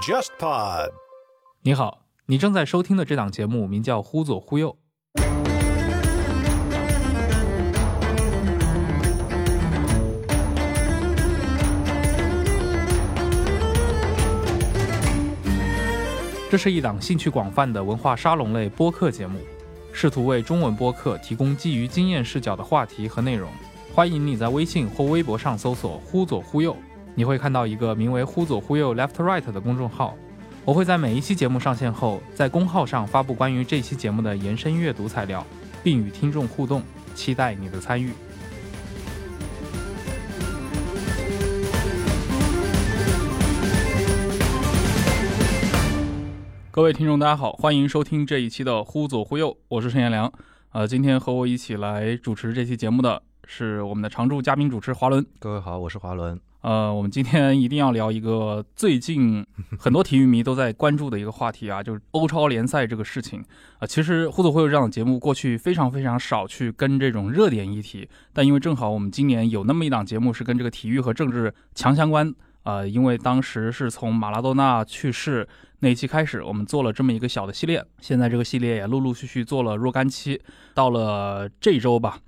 JustPod。你好，你正在收听的这档节目名叫《忽左忽右》。这是一档兴趣广泛的文化沙龙类播客节目，试图为中文播客提供基于经验视角的话题和内容。欢迎你在微信或微博上搜索“忽左忽右”，你会看到一个名为“忽左忽右 Left Right” 的公众号。我会在每一期节目上线后，在公号上发布关于这期节目的延伸阅读材料，并与听众互动，期待你的参与。各位听众，大家好，欢迎收听这一期的《忽左忽右》，我是陈彦良。呃，今天和我一起来主持这期节目的是我们的常驻嘉宾主持华伦。各位好，我是华伦。呃，我们今天一定要聊一个最近 很多体育迷都在关注的一个话题啊，就是欧超联赛这个事情啊。其实《忽左忽右》这样的节目过去非常非常少去跟这种热点议题，但因为正好我们今年有那么一档节目是跟这个体育和政治强相关。呃，因为当时是从马拉多纳去世那一期开始，我们做了这么一个小的系列。现在这个系列也陆陆续续做了若干期，到了这周吧，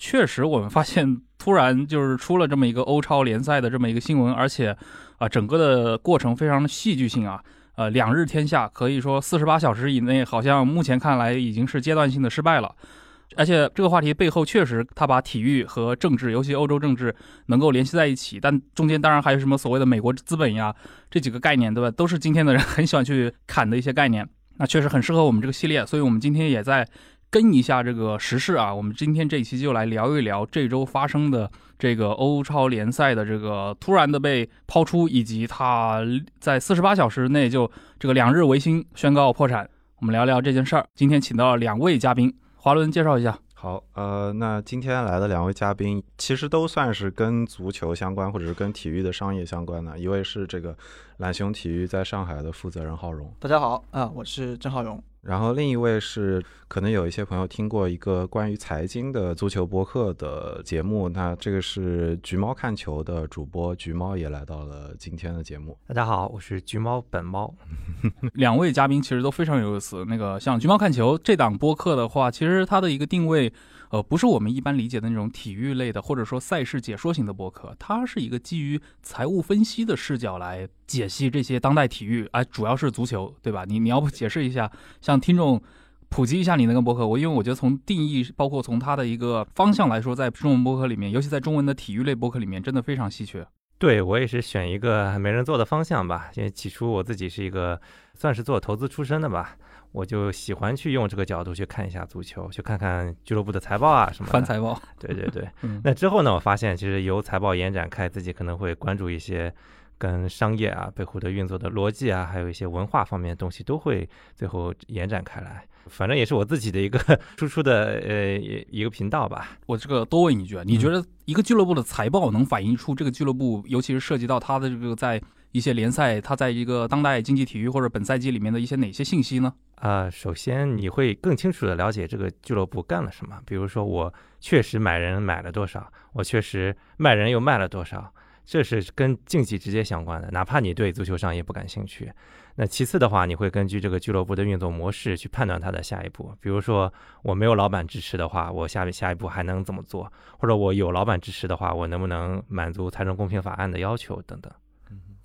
确实我们发现突然就是出了这么一个欧超联赛的这么一个新闻，而且啊，整个的过程非常的戏剧性啊。呃，两日天下可以说四十八小时以内，好像目前看来已经是阶段性的失败了。而且这个话题背后确实，他把体育和政治，尤其欧洲政治，能够联系在一起。但中间当然还有什么所谓的美国资本呀，这几个概念，对吧？都是今天的人很喜欢去侃的一些概念。那确实很适合我们这个系列，所以我们今天也在跟一下这个时事啊。我们今天这一期就来聊一聊这周发生的这个欧超联赛的这个突然的被抛出，以及它在四十八小时内就这个两日维新宣告破产。我们聊聊这件事儿。今天请到了两位嘉宾。华伦介绍一下，好，呃，那今天来的两位嘉宾其实都算是跟足球相关，或者是跟体育的商业相关的。一位是这个懒熊体育在上海的负责人浩荣，大家好啊，我是郑浩荣。然后另一位是可能有一些朋友听过一个关于财经的足球博客的节目，那这个是橘猫看球的主播橘猫也来到了今天的节目。大家好，我是橘猫本猫。两位嘉宾其实都非常有意思。那个像橘猫看球这档播客的话，其实它的一个定位。呃，不是我们一般理解的那种体育类的，或者说赛事解说型的博客，它是一个基于财务分析的视角来解析这些当代体育，哎，主要是足球，对吧？你你要不解释一下，向听众普及一下你那个博客？我因为我觉得从定义，包括从它的一个方向来说，在中文博客里面，尤其在中文的体育类博客里面，真的非常稀缺。对我也是选一个没人做的方向吧，因为起初我自己是一个算是做投资出身的吧。我就喜欢去用这个角度去看一下足球，去看看俱乐部的财报啊什么的。翻财报。对对对。那之后呢，我发现其实由财报延展开，自己可能会关注一些跟商业啊、背后的运作的逻辑啊，还有一些文化方面的东西，都会最后延展开来。反正也是我自己的一个 输出的呃一个频道吧。我这个多问一句啊，你觉得一个俱乐部的财报能反映出这个俱乐部，尤其是涉及到它的这个在一些联赛，它在一个当代竞技体育或者本赛季里面的一些哪些信息呢？啊，首先你会更清楚的了解这个俱乐部干了什么。比如说，我确实买人买了多少，我确实卖人又卖了多少，这是跟竞技直接相关的。哪怕你对足球商业不感兴趣，那其次的话，你会根据这个俱乐部的运作模式去判断它的下一步。比如说，我没有老板支持的话，我下下一步还能怎么做？或者我有老板支持的话，我能不能满足财政公平法案的要求等等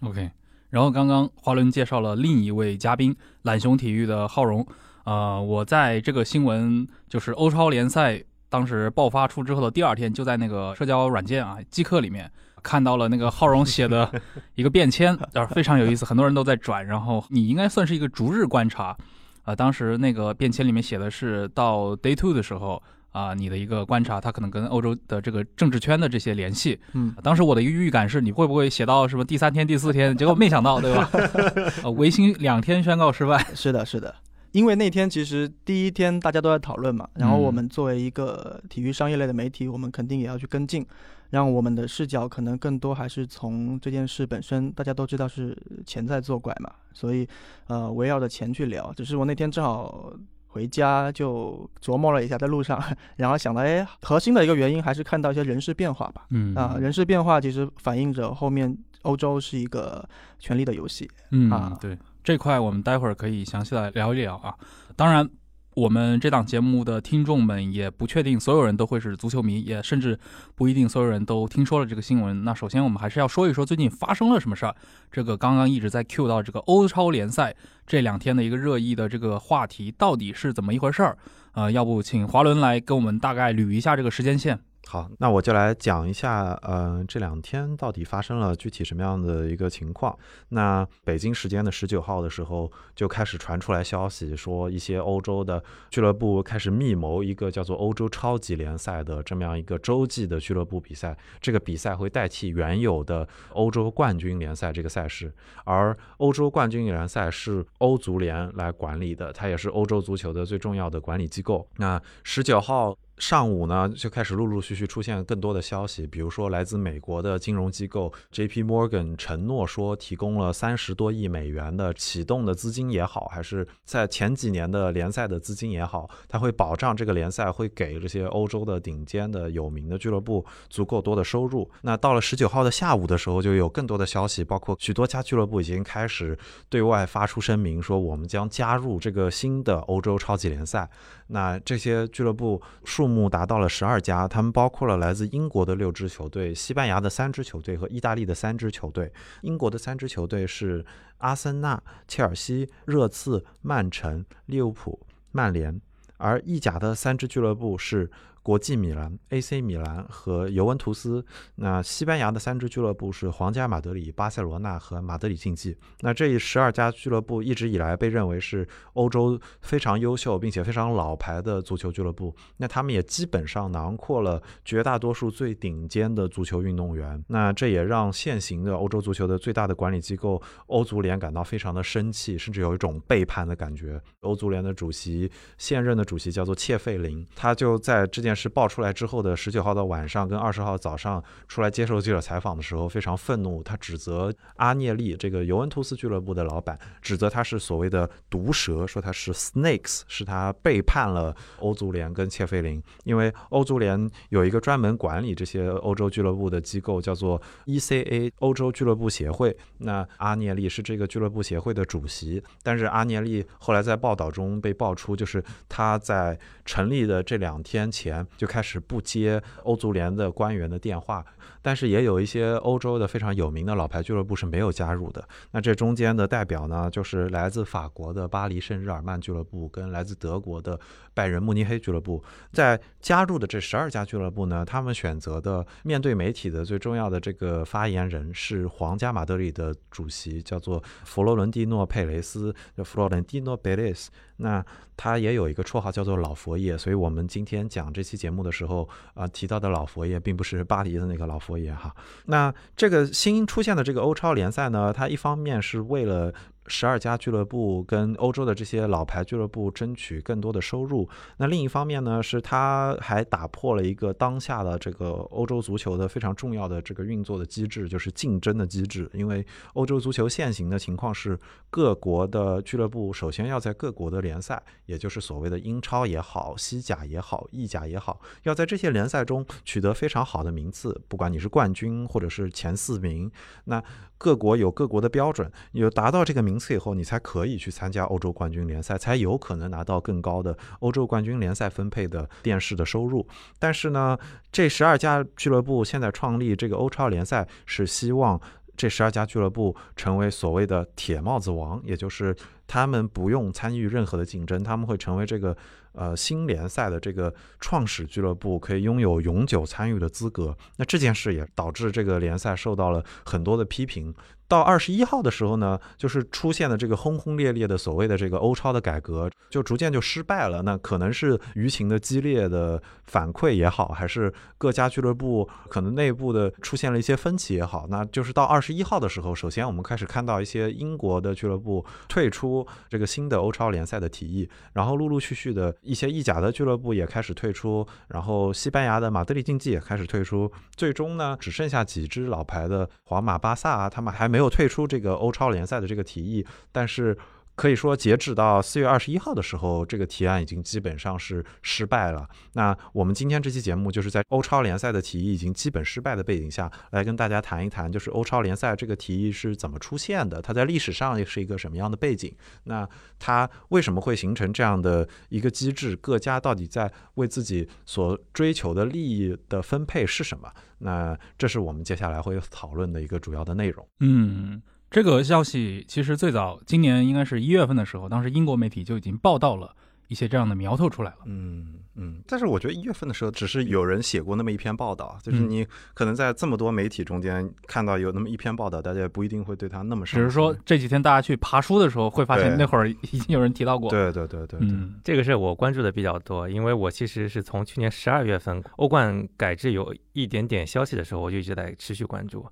？OK。然后刚刚华伦介绍了另一位嘉宾，懒熊体育的浩荣。呃，我在这个新闻就是欧超联赛当时爆发出之后的第二天，就在那个社交软件啊即刻里面看到了那个浩荣写的一个便签，非常有意思，很多人都在转。然后你应该算是一个逐日观察，啊，当时那个便签里面写的是到 day two 的时候。啊，你的一个观察，它可能跟欧洲的这个政治圈的这些联系，嗯，当时我的一个预感是，你会不会写到什么第三天、第四天？结果没想到，对吧？呃，维新两天宣告失败。是的，是的，因为那天其实第一天大家都在讨论嘛，然后我们作为一个体育商业类的媒体，我们肯定也要去跟进，让我们的视角可能更多还是从这件事本身。大家都知道是钱在作怪嘛，所以呃，围绕着钱去聊。只是我那天正好。回家就琢磨了一下，在路上，然后想到，哎，核心的一个原因还是看到一些人事变化吧。嗯啊，人事变化其实反映着后面欧洲是一个权力的游戏。嗯啊对这块我们待会儿可以详细的聊一聊啊。当然，我们这档节目的听众们也不确定所有人都会是足球迷，也甚至不一定所有人都听说了这个新闻。那首先我们还是要说一说最近发生了什么事儿。这个刚刚一直在 Q 到这个欧超联赛这两天的一个热议的这个话题到底是怎么一回事儿？呃，要不请华伦来跟我们大概捋一下这个时间线。好，那我就来讲一下，呃，这两天到底发生了具体什么样的一个情况。那北京时间的十九号的时候，就开始传出来消息，说一些欧洲的俱乐部开始密谋一个叫做欧洲超级联赛的这么样一个洲际的俱乐部比赛。这个比赛会代替原有的欧洲冠军联赛这个赛事，而欧洲冠军联赛是欧足联来管理的，它也是欧洲足球的最重要的管理机构。那十九号。上午呢，就开始陆陆续续出现更多的消息，比如说来自美国的金融机构 J.P. Morgan 承诺说，提供了三十多亿美元的启动的资金也好，还是在前几年的联赛的资金也好，它会保障这个联赛会给这些欧洲的顶尖的有名的俱乐部足够多的收入。那到了十九号的下午的时候，就有更多的消息，包括许多家俱乐部已经开始对外发出声明，说我们将加入这个新的欧洲超级联赛。那这些俱乐部数目达到了十二家，他们包括了来自英国的六支球队、西班牙的三支球队和意大利的三支球队。英国的三支球队是阿森纳、切尔西、热刺、曼城、利物浦、曼联，而意甲的三支俱乐部是。国际米兰、AC 米兰和尤文图斯。那西班牙的三支俱乐部是皇家马德里、巴塞罗那和马德里竞技。那这十二家俱乐部一直以来被认为是欧洲非常优秀并且非常老牌的足球俱乐部。那他们也基本上囊括了绝大多数最顶尖的足球运动员。那这也让现行的欧洲足球的最大的管理机构欧足联感到非常的生气，甚至有一种背叛的感觉。欧足联的主席，现任的主席叫做切费林，他就在这件事爆出来之后的十九号的晚上跟二十号早上出来接受记者采访的时候，非常愤怒，他指责阿涅利这个尤文图斯俱乐部的老板，指责他是所谓的毒蛇，说他是 snakes，是他背叛了欧足联跟切费林，因为欧足联有一个专门管理这些欧洲俱乐部的机构，叫做 ECA 欧洲俱乐部协会。那阿涅利是这个俱乐部协会的主席，但是阿涅利后来在报道中被爆出，就是他在成立的这两天前就开始不接欧足联的官员的电话，但是也有一些欧洲的非常有名的老牌俱乐部是没有加入的。那这中间的代表呢，就是来自法国的巴黎圣日耳曼俱乐部跟来自德国的拜仁慕尼黑俱乐部。在加入的这十二家俱乐部呢，他们选择的面对媒体的最重要的这个发言人是皇家马德里的主席，叫做佛罗伦蒂诺佩雷斯，叫 Florentino Perez。那他也有一个绰号叫做老佛爷，所以我们今天讲这期节目的时候啊、提到的老佛爷并不是巴黎的那个老佛爷哈。那这个新出现的这个欧超联赛呢，它一方面是为了十二家俱乐部跟欧洲的这些老牌俱乐部争取更多的收入，那另一方面呢，是它还打破了一个当下的这个欧洲足球的非常重要的这个运作的机制，就是竞争的机制。因为欧洲足球现行的情况是，各国的俱乐部首先要在各国的联赛，也就是所谓的英超也好、西甲也好、意甲也好，要在这些联赛中取得非常好的名次，不管你是冠军或者是前四名，那各国有各国的标准，有达到这个名次以后，你才可以去参加欧洲冠军联赛，才有可能拿到更高的欧洲冠军联赛分配的电视的收入。但是呢，这十二家俱乐部现在创立这个欧超联赛，是希望这十二家俱乐部成为所谓的铁帽子王，也就是他们不用参与任何的竞争，他们会成为这个呃新联赛的这个创始俱乐部，可以拥有永久参与的资格。那这件事也导致这个联赛受到了很多的批评。到二十一号的时候呢，就是出现了这个轰轰烈烈的所谓的这个欧超的改革，就逐渐就失败了。那可能是舆情的激烈的反馈也好，还是各家俱乐部可能内部的出现了一些分歧也好，那就是到二十一号的时候，首先我们开始看到一些英国的俱乐部退出这个新的欧超联赛的提议，然后陆陆续续的一些意甲的俱乐部也开始退出，然后西班牙的马德里竞技也开始退出，最终呢，只剩下几支老牌的皇马、巴萨啊，他们还没没有退出这个欧超联赛的这个提议，但是可以说，截止到四月二十一号的时候，这个提案已经基本上是失败了。那我们今天这期节目就是在欧超联赛的提议已经基本失败的背景下来跟大家谈一谈，就是欧超联赛这个提议是怎么出现的，它在历史上是一个什么样的背景？那它为什么会形成这样的一个机制？各家到底在为自己所追求的利益的分配是什么？那这是我们接下来会讨论的一个主要的内容。嗯。这个消息其实最早今年应该是一月份的时候，当时英国媒体就已经报道了一些这样的苗头出来了。嗯嗯，但是我觉得一月份的时候，只是有人写过那么一篇报道，就是你可能在这么多媒体中间看到有那么一篇报道，大家也不一定会对他那么。只是说这几天大家去爬书的时候，会发现那会儿已经有人提到过。对对对对，嗯，这个是我关注的比较多，因为我其实是从去年十二月份欧冠改制有一点点消息的时候，我就一直在持续关注。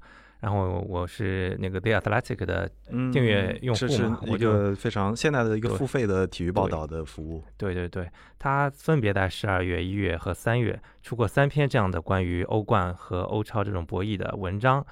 然后我是那个 The Athletic 的订阅用户嘛，我就非常现在的一个付费的体育报道的服务。对对对，它分别在十二月、一月和三月出过三篇这样的关于欧冠和欧超这种博弈的文章。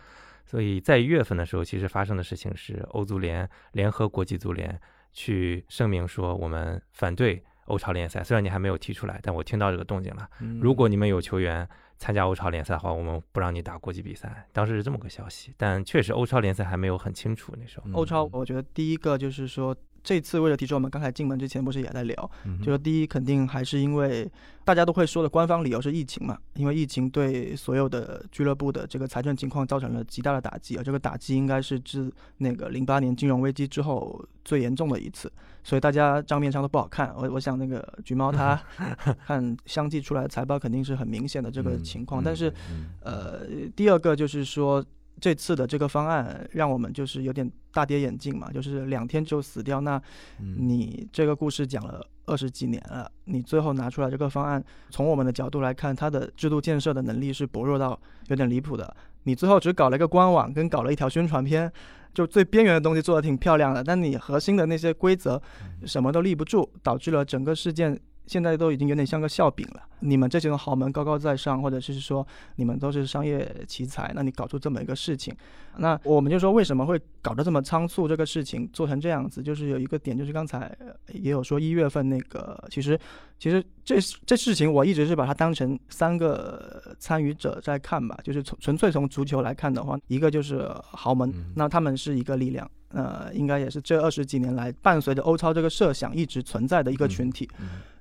所以在一月份的时候，其实发生的事情是欧足联联合国际足联去声明说，我们反对欧超联赛。虽然你还没有提出来，但我听到这个动静了。如果你们有球员。参加欧超联赛的话，我们不让你打国际比赛。当时是这么个消息，但确实欧超联赛还没有很清楚那时候。欧超，我觉得第一个就是说。这次为了提出，我们刚才进门之前不是也在聊，就说第一肯定还是因为大家都会说的官方理由是疫情嘛，因为疫情对所有的俱乐部的这个财政情况造成了极大的打击，而这个打击应该是自那个零八年金融危机之后最严重的一次，所以大家账面上都不好看。我我想那个橘猫它看相继出来的财报肯定是很明显的这个情况，但是呃第二个就是说。这次的这个方案让我们就是有点大跌眼镜嘛，就是两天就死掉。那你这个故事讲了二十几年了，你最后拿出来这个方案，从我们的角度来看，它的制度建设的能力是薄弱到有点离谱的。你最后只搞了一个官网，跟搞了一条宣传片，就最边缘的东西做的挺漂亮的，但你核心的那些规则什么都立不住，导致了整个事件。现在都已经有点像个笑柄了。你们这些豪门高高在上，或者是说你们都是商业奇才，那你搞出这么一个事情，那我们就说为什么会搞得这么仓促？这个事情做成这样子，就是有一个点，就是刚才也有说一月份那个，其实 其实这这事情我一直是把它当成三个参与者在看吧，就是从纯粹从足球来看的话，一个就是豪门，那他们是一个力量。呃，应该也是这二十几年来伴随着欧超这个设想一直存在的一个群体。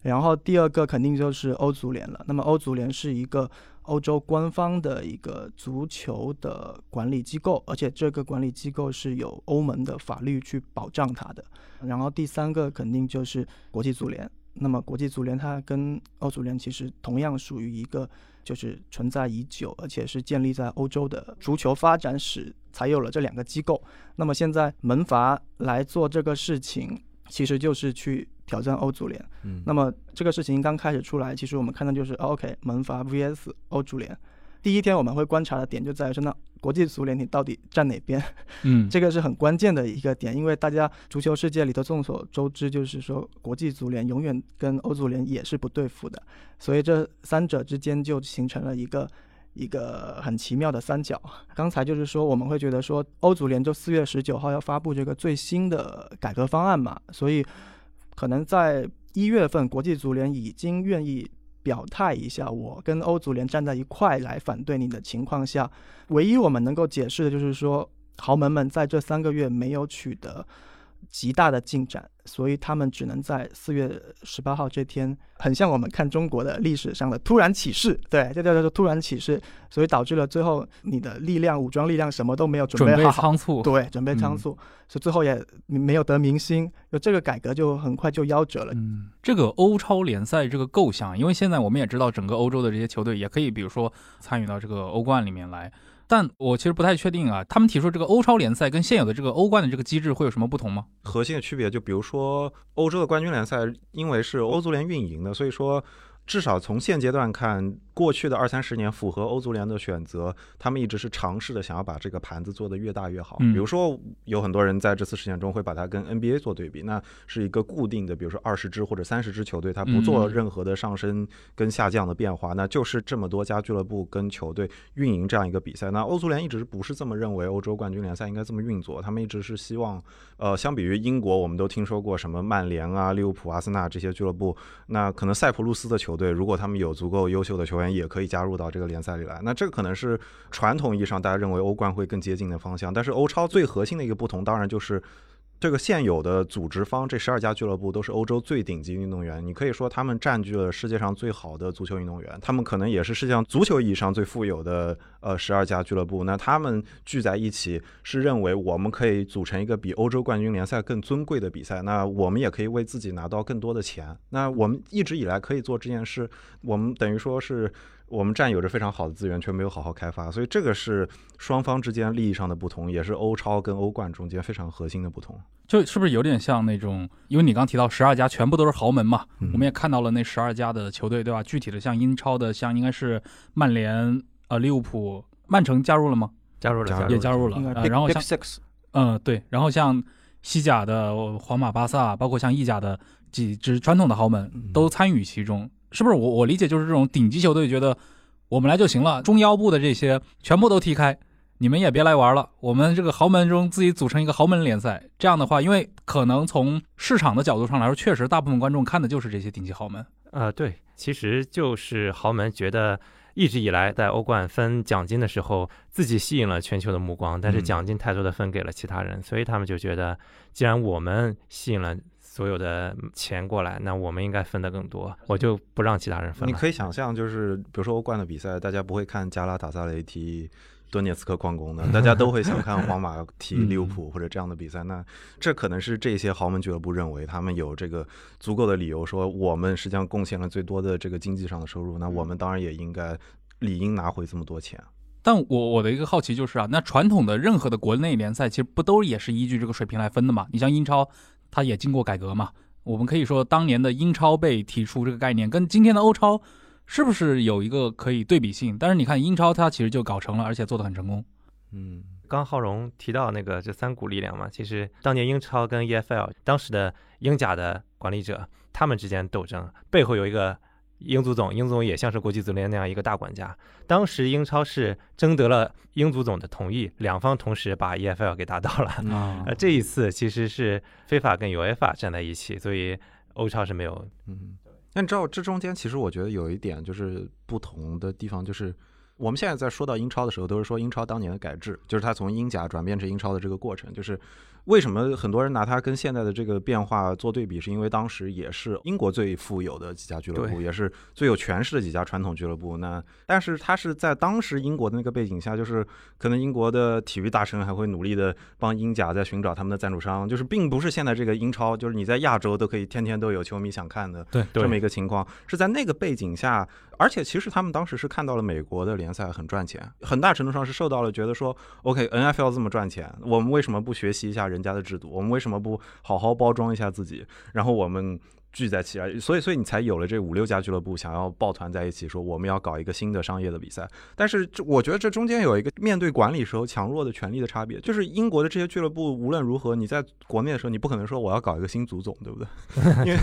然后第二个肯定就是欧足联了。那么欧足联是一个欧洲官方的一个足球的管理机构，而且这个管理机构是有欧盟的法律去保障它的。然后第三个肯定就是国际足联。那么国际足联它跟欧足联其实同样属于一个。就是存在已久，而且是建立在欧洲的足球发展史才有了这两个机构。那么现在门阀来做这个事情，其实就是去挑战欧足联。嗯，那么这个事情刚开始出来，其实我们看到就是 OK 门阀 VS 欧足联。第一天我们会观察的点就在于说，那国际足联你到底站哪边？嗯，这个是很关键的一个点，因为大家足球世界里头众所周知，就是说国际足联永远跟欧足联也是不对付的，所以这三者之间就形成了一个一个很奇妙的三角。刚才就是说我们会觉得说欧足联就四月十九号要发布这个最新的改革方案嘛，所以可能在一月份国际足联已经愿意。表态一下，我跟欧足联站在一块来反对你的情况下，唯一我们能够解释的就是说，豪门们在这三个月没有取得。极大的进展，所以他们只能在四月十八号这天，很像我们看中国的历史上的突然起事，对，这叫做突然起事，所以导致了最后你的力量、武装力量什么都没有准备好，仓促，对，准备仓促，所以最后也没有得民心，就这个改革就很快就夭折了。嗯，这个欧超联赛这个构想，因为现在我们也知道，整个欧洲的这些球队也可以，比如说参与到这个欧冠里面来。但我其实不太确定啊，他们提出这个欧超联赛跟现有的这个欧冠的这个机制会有什么不同吗？核心的区别就比如说欧洲的冠军联赛，因为是欧足联运营的，所以说至少从现阶段看，过去的二三十年符合欧足联的选择，他们一直是尝试的想要把这个盘子做得越大越好。嗯比如说，有很多人在这次事件中会把它跟 NBA 做对比，那是一个固定的，比如说二十支或者三十支球队，它不做嗯任何的上升跟下降的变化，那就是这么多家俱乐部跟球队运营这样一个比赛。那欧足联一直不是这么认为，欧洲冠军联赛应该这么运作，他们一直是希望，呃，相比于英国，我们都听说过什么曼联啊、利物浦、阿森纳这些俱乐部，那可能塞浦路斯的球对，如果他们有足够优秀的球员，也可以加入到这个联赛里来。那这个可能是传统意义上大家认为欧冠会更接近的方向。但是欧超最核心的一个不同，当然就是这个现有的组织方，这十二家俱乐部都是欧洲最顶级运动员。你可以说他们占据了世界上最好的足球运动员，他们可能也是世界上足球意义上最富有的呃十二家俱乐部。那他们聚在一起，是认为我们可以组成一个比欧洲冠军联赛更尊贵的比赛。那我们也可以为自己拿到更多的钱。那我们一直以来可以做这件事，我们等于说是。我们占有着非常好的资源，却没有好好开发，所以这个是双方之间利益上的不同，也是欧超跟欧冠中间非常核心的不同。就是不是有点像那种？因为你刚提到十二家全部都是豪门嘛，嗯我们也看到了那十二家的球队，对吧？具体的像英超的，像应该是曼联、呃利物浦、曼城加入了吗？加入了，也加入了然后像 Six，嗯、对，然后像西甲的呃皇马、巴萨，包括像意甲的几支传统的豪门嗯都参与其中，是不是？我我理解就是这种顶级球队觉得我们来就行了，中腰部的这些全部都踢开，你们也别来玩了，我们这个豪门中自己组成一个豪门联赛。这样的话，因为可能从市场的角度上来说，确实大部分观众看的就是这些顶级豪门。呃，对，其实就是豪门觉得一直以来在欧冠分奖金的时候，自己吸引了全球的目光，但是嗯奖金太多的分给了其他人，所以他们就觉得，既然我们吸引了所有的钱过来，那我们应该分的更多，我就不让其他人分了。你可以想象，就是比如说欧冠的比赛，大家不会看加拉塔萨雷踢顿涅茨克矿工的，大家都会想看皇马踢利物浦或者这样的比赛。那这可能是这些豪门俱乐部认为他们有这个足够的理由，说我们实际上贡献了最多的这个经济上的收入，那我们当然也应该理应拿回这么多钱。但我我的一个好奇就是啊，那传统的任何的国内联赛，其实不都也是依据这个水平来分的嘛？你像英超，它也经过改革嘛。我们可以说，当年的英超被提出这个概念，跟今天的欧超是不是有一个可以对比性？但是你看英超，它其实就搞成了，而且做得很成功。嗯刚浩荣提到那个这三股力量嘛，其实当年英超跟 EFL 当时的英甲的管理者，他们之间斗争背后有一个英足总，英足总也像是国际足联那样一个大管家。当时英超是征得了英足总的同意，两方同时把 EFL 给打倒了。啊 呃，这一次其实是非法跟 UEFA 站在一起，所以欧超是没有。嗯，那你知道这中间其实我觉得有一点就是不同的地方，就是我们现在在说到英超的时候，都是说英超当年的改制，就是它从英甲转变成英超的这个过程，就是。为什么很多人拿它跟现在的这个变化做对比？是因为当时也是英国最富有的几家俱乐部，也是最有权势的几家传统俱乐部。那但是它是在当时英国的那个背景下，就是可能英国的体育大神还会努力的帮英甲在寻找他们的赞助商，就是并不是现在这个英超，就是你在亚洲都可以天天都有球迷想看的对这么一个情况，是在那个背景下，而且其实他们当时是看到了美国的联赛很赚钱，很大程度上是受到了觉得说，OK，NFL 这么赚钱，我们为什么不学习一下人人家的制度？我们为什么不好好包装一下自己？然后我们。聚在起，所以所以你才有了这五六家俱乐部想要抱团在一起，说我们要搞一个新的商业的比赛。但是这我觉得这中间有一个面对管理时候强弱的权力的差别，就是英国的这些俱乐部无论如何，你在国内的时候，你不可能说我要搞一个新足总，对不对？因为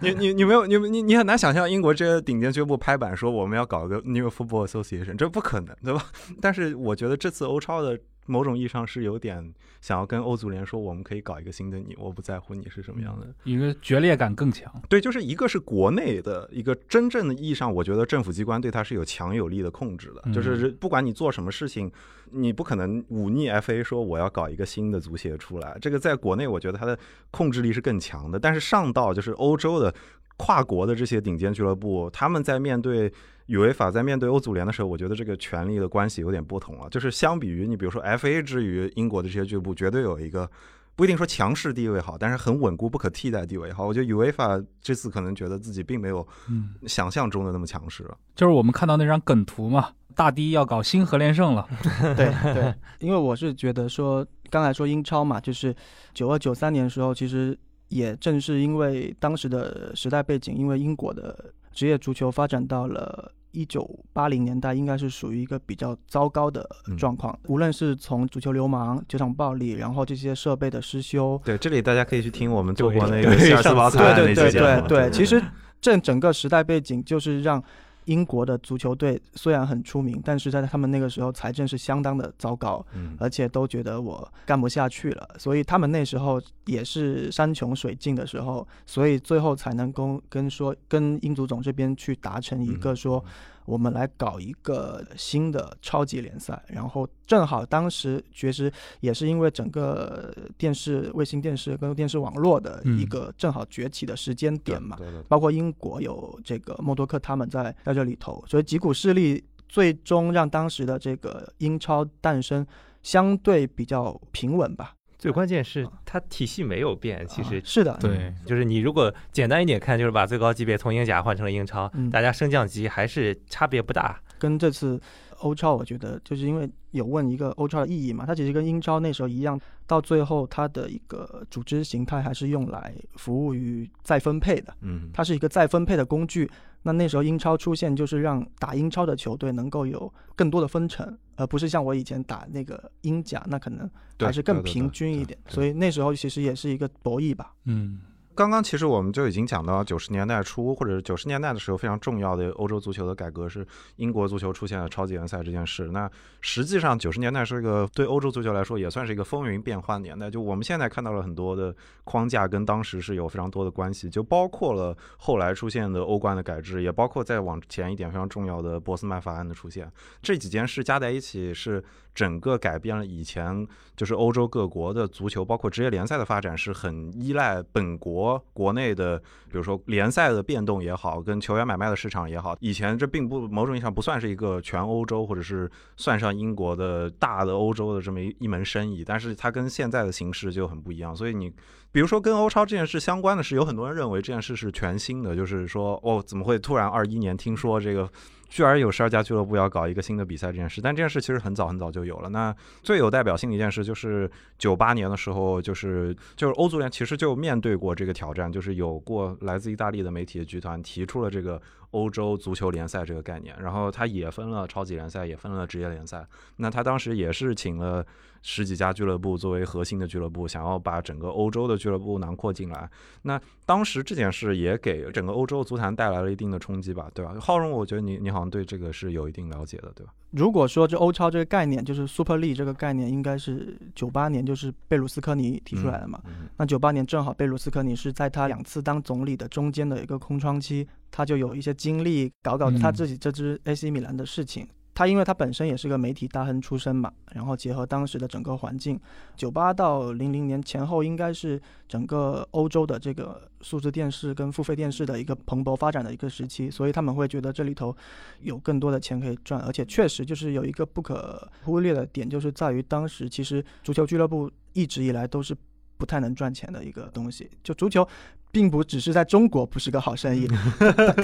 你你你没有你你你很难想象英国这些顶尖俱乐部拍板说我们要搞一个 New Football Association，这不可能，对吧？但是我觉得这次欧超的某种意义上是有点想要跟欧足联说，我们可以搞一个新的你，我不在乎你是什么样的。一个决裂感更强。对，就是一个是国内的一个真正的意义上，我觉得政府机关对它是有强有力的控制的，就是不管你做什么事情，你不可能忤逆 FA 说我要搞一个新的足协出来，这个在国内我觉得它的控制力是更强的，但是上到就是欧洲的跨国的这些顶尖俱乐部，他们在面对。UEFA 在面对欧足联的时候，我觉得这个权力的关系有点不同了。就是相比于你，比如说 FA 之于英国的这些俱乐部，绝对有一个不一定说强势地位好，但是很稳固、不可替代地位好。我觉得 UEFA 这次可能觉得自己并没有嗯，想象中的那么强势了。就是我们看到那张梗图嘛，大迪要搞新核连胜了。对对，因为我是觉得说，刚才说英超嘛，就是九二九三年的时候，其实也正是因为当时的时代背景，因为英国的职业足球发展到了一九八零年代，应该是属于一个比较糟糕的状况。无论是从足球流氓、球场暴力，然后这些设备的失修，对，这里大家可以去听我们做过那对个希尔斯堡惨案对对。对对对，其实这整个时代背景就是让英国的足球队虽然很出名，但是在他们那个时候财政是相当的糟糕，嗯而且都觉得我干不下去了，所以他们那时候也是山穷水尽的时候，所以最后才能够跟说跟英足总这边去达成一个说。我们来搞一个新的超级联赛，然后正好当时确实也是因为整个电视、卫星电视跟电视网络的一个正好崛起的时间点嘛，对对对包括英国有这个默多克他们在在这里头，所以几股势力最终让当时的这个英超诞生相对比较平稳吧。最关键是它体系没有变，其实啊是的，对，就是你如果简单一点看，就是把最高级别从英甲换成了英超，嗯。大家升降级还是差别不大。跟这次欧超，我觉得就是因为有问一个欧超的意义嘛，它其实跟英超那时候一样，到最后它的一个组织形态还是用来服务于再分配的，嗯，它是一个再分配的工具。那那时候英超出现，就是让打英超的球队能够有更多的分成，而不是像我以前打那个英甲，那可能还是更平均一点。所以那时候其实也是一个博弈吧。嗯刚刚其实我们就已经讲到九十年代初或者是九十年代的时候非常重要的欧洲足球的改革是英国足球出现了超级联赛这件事。那实际上九十年代是一个对欧洲足球来说也算是一个风云变幻年代。就我们现在看到了很多的框架跟当时是有非常多的关系，就包括了后来出现的欧冠的改制，也包括再往前一点非常重要的波斯曼法案的出现。这几件事加在一起是整个改变了以前就是欧洲各国的足球，包括职业联赛的发展是很依赖本国国内的，比如说联赛的变动也好，跟球员买卖的市场也好。以前这并不某种意义上不算是一个全欧洲或者是算上英国的大的欧洲的这么一一门生意，但是它跟现在的形式就很不一样。所以你比如说跟欧超这件事相关的是，有很多人认为这件事是全新的，就是说哦，怎么会突然二一年听说这个？居然有十二家俱乐部要搞一个新的比赛这件事，但这件事其实很早很早就有了。那最有代表性的一件事就是九八年的时候，就是就是欧足联其实就面对过这个挑战，就是有过来自意大利的媒体集团提出了这个欧洲足球联赛这个概念，然后它也分了超级联赛，也分了职业联赛。那他当时也是请了十几家俱乐部作为核心的俱乐部，想要把整个欧洲的俱乐部囊括进来。那当时这件事也给整个欧洲足坛带来了一定的冲击吧，对吧？浩荣，我觉得你你好像对这个是有一定了解的，对吧？如果说这欧超这个概念，就是 Super League 这个概念，应该是九八年就是贝鲁斯科尼提出来的嘛。嗯那九八年正好贝鲁斯科尼是在他两次当总理的中间的一个空窗期，他就有一些精力搞搞他自己这支 AC 米兰的事情。他因为他本身也是个媒体大亨出身嘛，然后结合当时的整个环境，九八到零零年前后应该是整个欧洲的这个数字电视跟付费电视的一个蓬勃发展的一个时期，所以他们会觉得这里头有更多的钱可以赚，而且确实就是有一个不可忽略的点，就是在于当时其实足球俱乐部一直以来都是不太能赚钱的一个东西，就足球。并不只是在中国不是个好生意，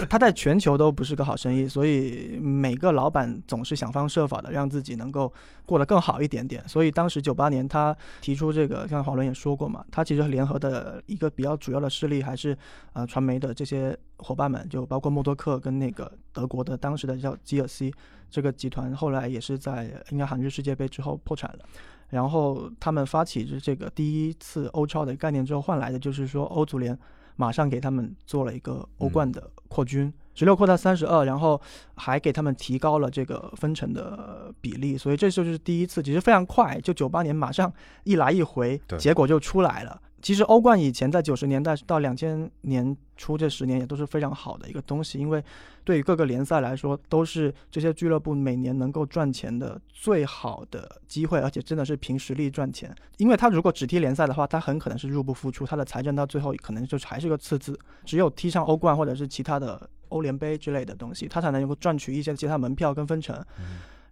它在全球都不是个好生意，所以每个老板总是想方设法的让自己能够过得更好一点点。所以当时九八年他提出这个，像华伦也说过嘛，他其实联合的一个比较主要的势力还是呃传媒的这些伙伴们，就包括默多克跟那个德国的当时的叫基尔西这个集团，后来也是在应该韩日世界杯之后破产了。然后他们发起这这个第一次欧超的概念之后，换来的就是说欧足联马上给他们做了一个欧冠的扩军，十六扩到三十二，然后还给他们提高了这个分成的比例，所以这就是第一次，其实非常快，就九八年马上一来一回，对结果就出来了。其实欧冠以前在九十年代到两千年初这十年也都是非常好的一个东西，因为对于各个联赛来说，都是这些俱乐部每年能够赚钱的最好的机会，而且真的是凭实力赚钱。因为他如果只踢联赛的话，他很可能是入不敷出，他的财政到最后可能就还是个赤字。只有踢上欧冠或者是其他的欧联杯之类的东西，他才能够赚取一些其他门票跟分成。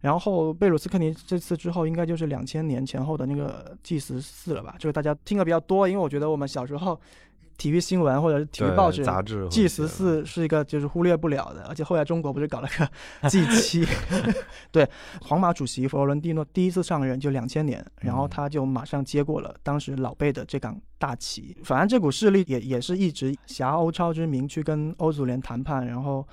然后贝鲁斯科尼这次之后，应该就是两千年前后的那个 G 十四了吧？就是大家听的比较多，因为我觉得我们小时候体育新闻或者是体育报纸杂志 G 十四是一个就是忽略不了的，而且后来中国不是搞了个 G 七，对，皇马主席佛罗伦蒂诺第一次上任就两千年，然后嗯他就马上接过了当时老贝的这杆大旗，反正这股势力也也是一直挟欧超之名去跟欧足联谈判，然后。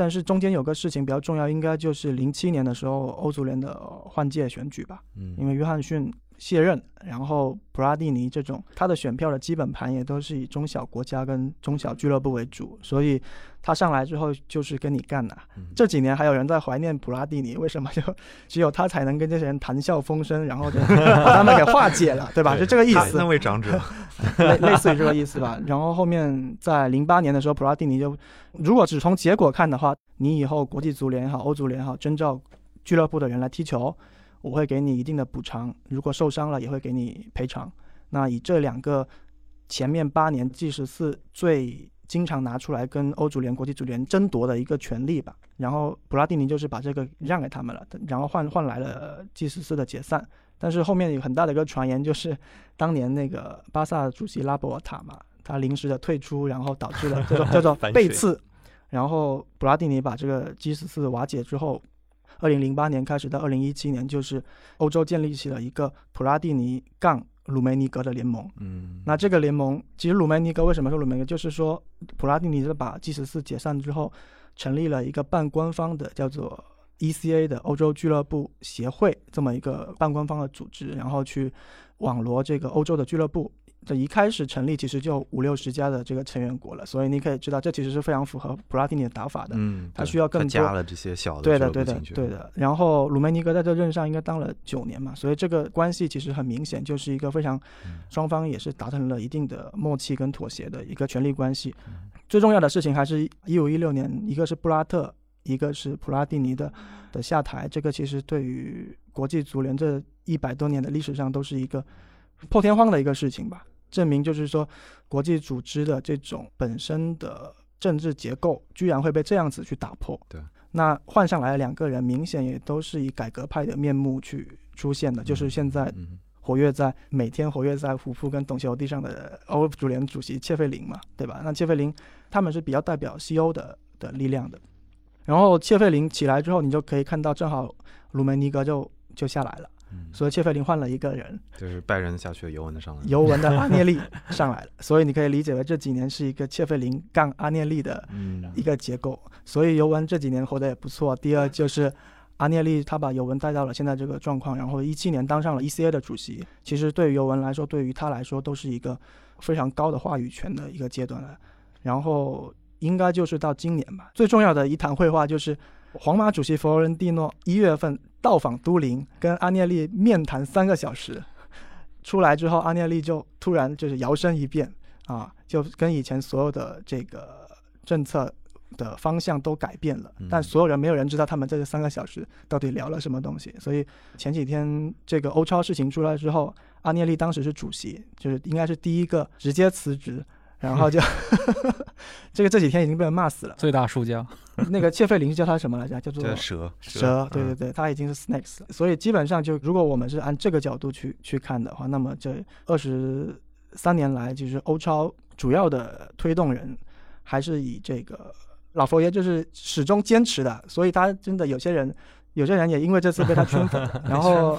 但是中间有个事情比较重要，应该就是零七年的时候欧足联的换届选举吧，嗯。因为约翰逊卸任，然后普拉蒂尼这种他的选票的基本盘也都是以中小国家跟中小俱乐部为主，所以他上来之后就是跟你干呐、嗯这几年还有人在怀念普拉蒂尼，为什么就只有他才能跟这些人谈笑风生，然后就把他们给化解了，对吧？对是这个意思他那。位长者，类类似于这个意思吧。然后后面在零八年的时候，普拉蒂尼就，如果只从结果看的话，你以后国际足联也好，欧足联也好，征召俱乐部的人来踢球，我会给你一定的补偿，如果受伤了也会给你赔偿。那以这两个前面八年 G 十四最经常拿出来跟欧足联、国际足联争夺的一个权利吧。然后普拉蒂尼就是把这个让给他们了，然后换换来了 G 十四的解散。但是后面有很大的一个传言，就是当年那个巴萨主席拉波尔塔嘛，他临时的退出，然后导致了 叫做叫做背刺。然后普拉蒂尼把这个 G 十四瓦解之后，二零零八年开始到二零一七年，就是欧洲建立起了一个普拉蒂尼杠鲁梅尼格的联盟。嗯，那这个联盟，其实鲁梅尼格为什么说鲁梅尼格，就是说普拉蒂尼是把 G 十四解散之后，成立了一个半官方的叫做 ECA 的欧洲俱乐部协会这么一个半官方的组织，然后去网罗这个欧洲的俱乐部。这一开始成立其实就五六十家的这个成员国了，所以你可以知道这其实是非常符合普拉蒂尼的打法的。嗯，他需要更多加了这些小的对的，对的对的。然后鲁梅尼格在这任上应该当了九年嘛，所以这个关系其实很明显，就是一个非常嗯双方也是达成了一定的默契跟妥协的一个权力关系嗯。最重要的事情还是一五一六年，一个是布拉特，一个是普拉蒂尼的的下台，这个其实对于国际足联这一百多年的历史上都是一个破天荒的一个事情吧。证明就是说，国际组织的这种本身的政治结构，居然会被这样子去打破。对，那换上来的两个人，明显也都是以改革派的面目去出现的，就是现在嗯活跃在每天活跃在虎扑跟董球帝上的 欧足联主席切费林嘛，对吧？那切费林他们是比较代表西欧的的力量的。然后切费林起来之后，你就可以看到，正好鲁梅尼格就就下来了，嗯，所以切菲林换了一个人，就是拜仁下去了，尤文的上来了，尤文的阿涅利上来了，所以你可以理解为这几年是一个切菲林杠阿涅利的嗯一个结构。所以尤文这几年活得也不错。第二就是阿涅利他把尤文带到了现在这个状况，然后一七年当上了 ECA 的主席。其实对于尤文来说，对于他来说都是一个非常高的话语权的一个阶段了。然后应该就是到今年吧，最重要的一谈会话就是皇马主席佛罗伦蒂诺一月份到访都灵，跟阿涅利面谈三个小时。出来之后，阿涅利就突然就是摇身一变啊，就跟以前所有的这个政策的方向都改变了嗯，但所有人没有人知道他们在这三个小时到底聊了什么东西。所以前几天这个欧超事情出来之后，阿涅利当时是主席，就是应该是第一个直接辞职。然后就这个这几天已经被人骂死了。最大输家，那个切费林是叫他什么来着？叫做这蛇，蛇，对对嗯对，他已经是 snakes 了。所以基本上就，如果我们是按这个角度去去看的话，那么这二十三年来，就是欧超主要的推动人还是以这个老佛爷，就是始终坚持的。所以他真的有些人。有些人也因为这次被他圈粉，然后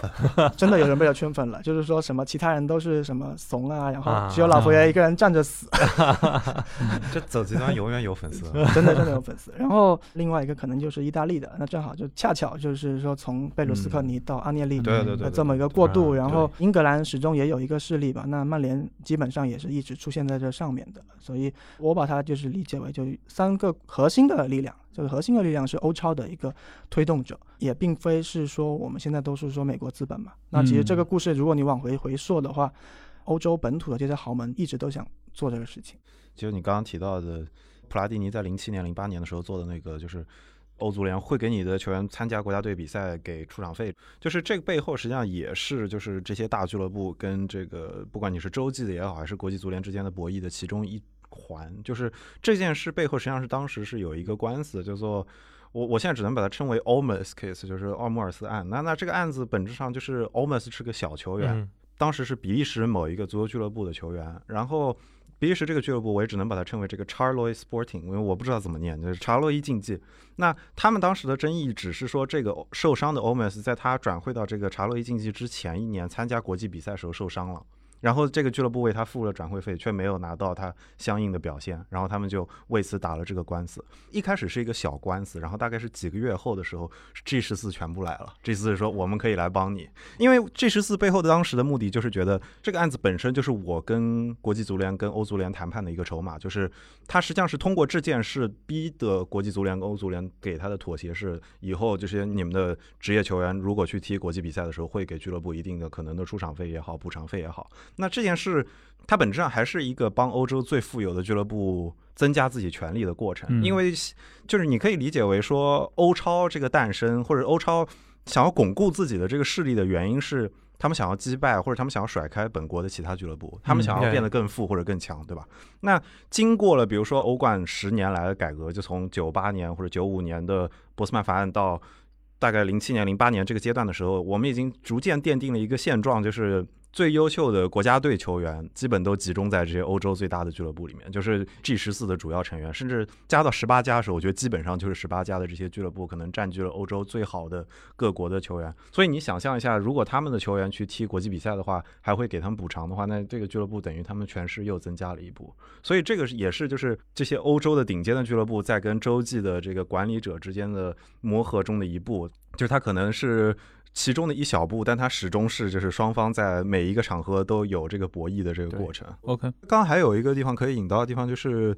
真的有人被他圈粉了，就是说什么其他人都是什么怂啊，然后只有老佛爷一个人站着死，这走极端永远有粉丝，真的真的有粉丝。然后另外一个可能就是意大利的，那正好就恰巧就是说从贝鲁斯科尼到阿涅利对对对这么一个过渡，啊然后英格兰始终也有一个势力吧。那曼联基本上也是一直出现在这上面的，所以我把它就是理解为就三个核心的力量。这个核心的力量是欧超的一个推动者，也并非是说我们现在都是说美国资本嘛。那其实这个故事，如果你往回回溯的话，欧洲本土的这些豪门一直都想做这个事情。就是你刚刚提到的，普拉蒂尼在零七年、零八年的时候做的那个，就是欧足联会给你的球员参加国家队比赛给出场费，就是这个背后实际上也是就是这些大俱乐部跟这个不管你是洲际的也好，还是国际足联之间的博弈的其中一环。就是这件事背后实际上是当时是有一个官司，叫做。我我现在只能把它称为 Olmos case，就是奥莫尔斯案。那那这个案子本质上就是 Olmos 是个小球员，嗯当时是比利时某一个足球俱乐部的球员，然后比利时这个俱乐部，我也只能把它称为这个 Charlois Sporting，因为我不知道怎么念，就是查洛伊竞技。那他们当时的争议只是说，这个受伤的 Omes 在他转会到这个查洛伊竞技之前一年参加国际比赛时候受伤了。然后这个俱乐部为他付了转会费，却没有拿到他相应的表现，然后他们就为此打了这个官司。一开始是一个小官司，然后大概是几个月后的时候，G 十四全部来了。G 十四说我们可以来帮你，因为 G 十四背后的当时的目的就是觉得这个案子本身就是我跟国际足联跟欧足联谈判的一个筹码，就是他实际上是通过这件事逼得国际足联跟欧足联给他的妥协是，以后这些你们的职业球员如果去踢国际比赛的时候，会给俱乐部一定的可能的出场费也好，补偿费也好。那这件事，它本质上还是一个帮欧洲最富有的俱乐部增加自己权力的过程。因为就是你可以理解为说，欧超这个诞生，或者欧超想要巩固自己的这个势力的原因是，他们想要击败或者他们想要甩开本国的其他俱乐部，他们想要变得更富或者更强，对吧？那经过了比如说欧冠十年来的改革，就从九八年或者九五年的波斯曼法案到大概零七年、零八年这个阶段的时候，我们已经逐渐奠定了一个现状，就是。最优秀的国家队球员基本都集中在这些欧洲最大的俱乐部里面，就是 G 十四的主要成员，甚至加到十八家的时候，我觉得基本上就是十八家的这些俱乐部可能占据了欧洲最好的各国的球员。所以你想象一下，如果他们的球员去踢国际比赛的话，还会给他们补偿的话，那这个俱乐部等于他们权势又增加了一步。所以这个也是就是这些欧洲的顶尖的俱乐部在跟洲际的这个管理者之间的磨合中的一步，就是他可能是。其中的一小步，但它始终是就是双方在每一个场合都有这个博弈的这个过程。OK，刚刚还有一个地方可以引到的地方，就是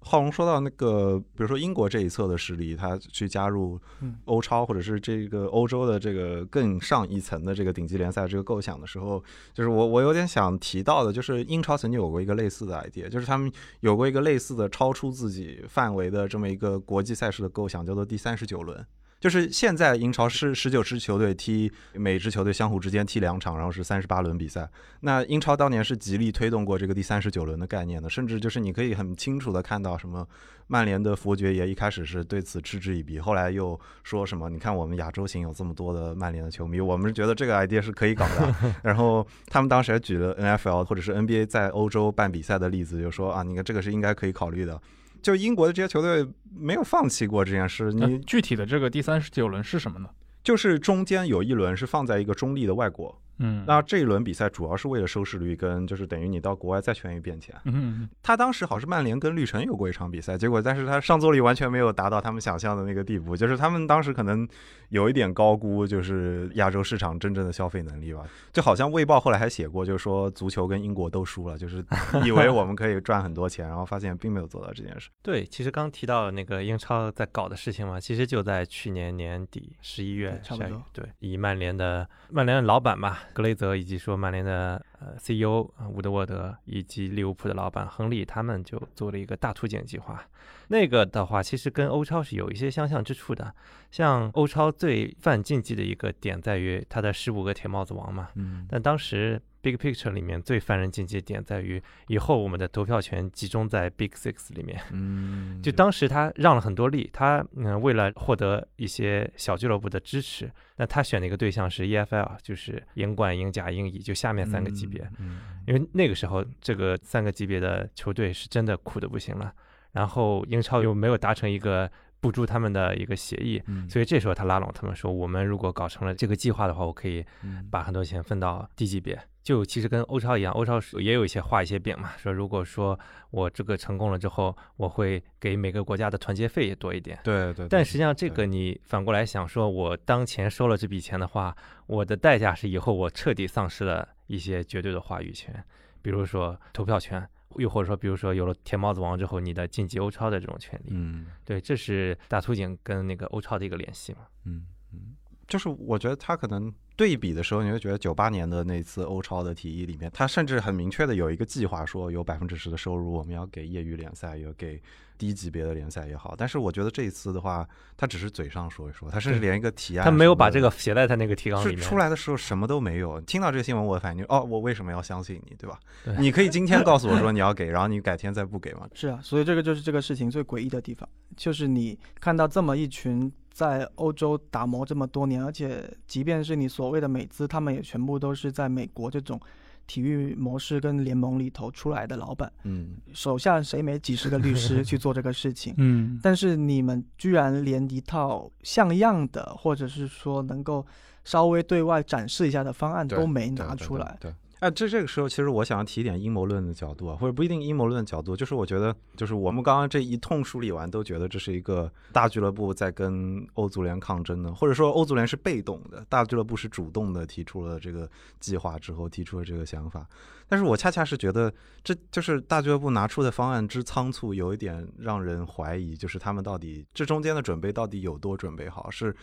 浩龙说到那个，比如说英国这一侧的势力，他去加入欧超或者是这个欧洲的这个更上一层的这个顶级联赛这个构想的时候，就是我我有点想提到的，就是英超曾经有过一个类似的 idea，就是他们有过一个类似的超出自己范围的这么一个国际赛事的构想，叫做第三十九轮。就是现在英超是十九支球队踢，每支球队相互之间踢两场，然后是三十八轮比赛。那英超当年是极力推动过这个第三十九轮的概念的，甚至就是你可以很清楚的看到，什么曼联的佛爵爷一开始是对此嗤之以鼻，后来又说什么，你看我们亚洲行有这么多的曼联的球迷，我们是觉得这个 idea 是可以搞的。然后他们当时还举了 NFL 或者是 NBA 在欧洲办比赛的例子，就说啊，你看这个是应该可以考虑的。就英国的这些球队没有放弃过这件事。你具体的这个第三十九轮是什么呢？就是中间有一轮是放在一个中立的外国。嗯，那这一轮比赛主要是为了收视率，跟就是等于你到国外再圈一遍钱。嗯，他当时好是曼联跟绿城有过一场比赛，结果但是他上座率完全没有达到他们想象的那个地步，就是他们当时可能有一点高估，就是亚洲市场真正的消费能力吧。就好像卫报后来还写过，就是说足球跟英国都输了，就是以为我们可以赚很多钱，然后发现并没有做到这件事。对，其实刚提到那个英超在搞的事情嘛，其实就在去年年底十一月，差不多。对，以曼联的曼联的老板嘛，格雷泽以及说曼联的呃 CEO 伍德沃德以及利物浦的老板亨利，他们就做了一个大图景计划。那个的话，其实跟欧超是有一些相像之处的。像欧超最犯禁忌的一个点在于他的十五个铁帽子王嘛。嗯。但当时 Big Picture 里面最犯人禁忌点在于，以后我们的投票权集中在 Big Six 里面。嗯。就当时他让了很多利，他嗯为了获得一些小俱乐部的支持，那他选的一个对象是 EFL，就是英冠、英甲、英乙，就下面三个级别。嗯。因为那个时候这个三个级别的球队是真的苦的不行了。然后英超又没有达成一个补助他们的一个协议，所以这时候他拉拢他们说，我们如果搞成了这个计划的话，我可以把很多钱分到低级别。就其实跟欧超一样，欧超也有一些画一些饼嘛，说如果说我这个成功了之后，我会给每个国家的团结费也多一点。对对。但实际上这个你反过来想，说我当前收了这笔钱的话，我的代价是以后我彻底丧失了一些绝对的话语权，比如说投票权。又或者说，比如说有了铁帽子王之后，你的晋级欧超的这种权利，嗯，对，这是大图景跟那个欧超的一个联系嘛，嗯嗯，就是我觉得他可能对比的时候，你会觉得九八年的那次欧超的提议里面，他甚至很明确的有一个计划，说有百分之十的收入我们要给业余联赛，有给。低级别的联赛也好，但是我觉得这一次的话，他只是嘴上说一说，他甚至连一个提案，他没有把这个写在他那个提纲里面。出来的时候什么都没有。听到这个新闻，我的反应哦，我为什么要相信你，对吧？你可以今天告诉我说 你要给，然后你改天再不给吗？是啊，所以这个就是这个事情最诡异的地方，就是你看到这么一群在欧洲打磨这么多年，而且即便是你所谓的美资，他们也全部都是在美国这种。体育模式跟联盟里头出来的老板，嗯，手下谁没几十个律师去做这个事情？嗯，但是你们居然连一套像样的，或者是说能够稍微对外展示一下的方案都没对对对拿出来。对，哎，这这个时候其实我想要提一点阴谋论的角度啊，或者不一定阴谋论的角度，就是我觉得，就是我们刚刚这一通梳理完，都觉得这是一个大俱乐部在跟欧足联抗争的，或者说欧足联是被动的，大俱乐部是主动的提出了这个计划之后提出了这个想法。但是我恰恰是觉得，这就是大俱乐部拿出的方案之仓促，有一点让人怀疑，就是他们到底这中间的准备到底有多准备好？是，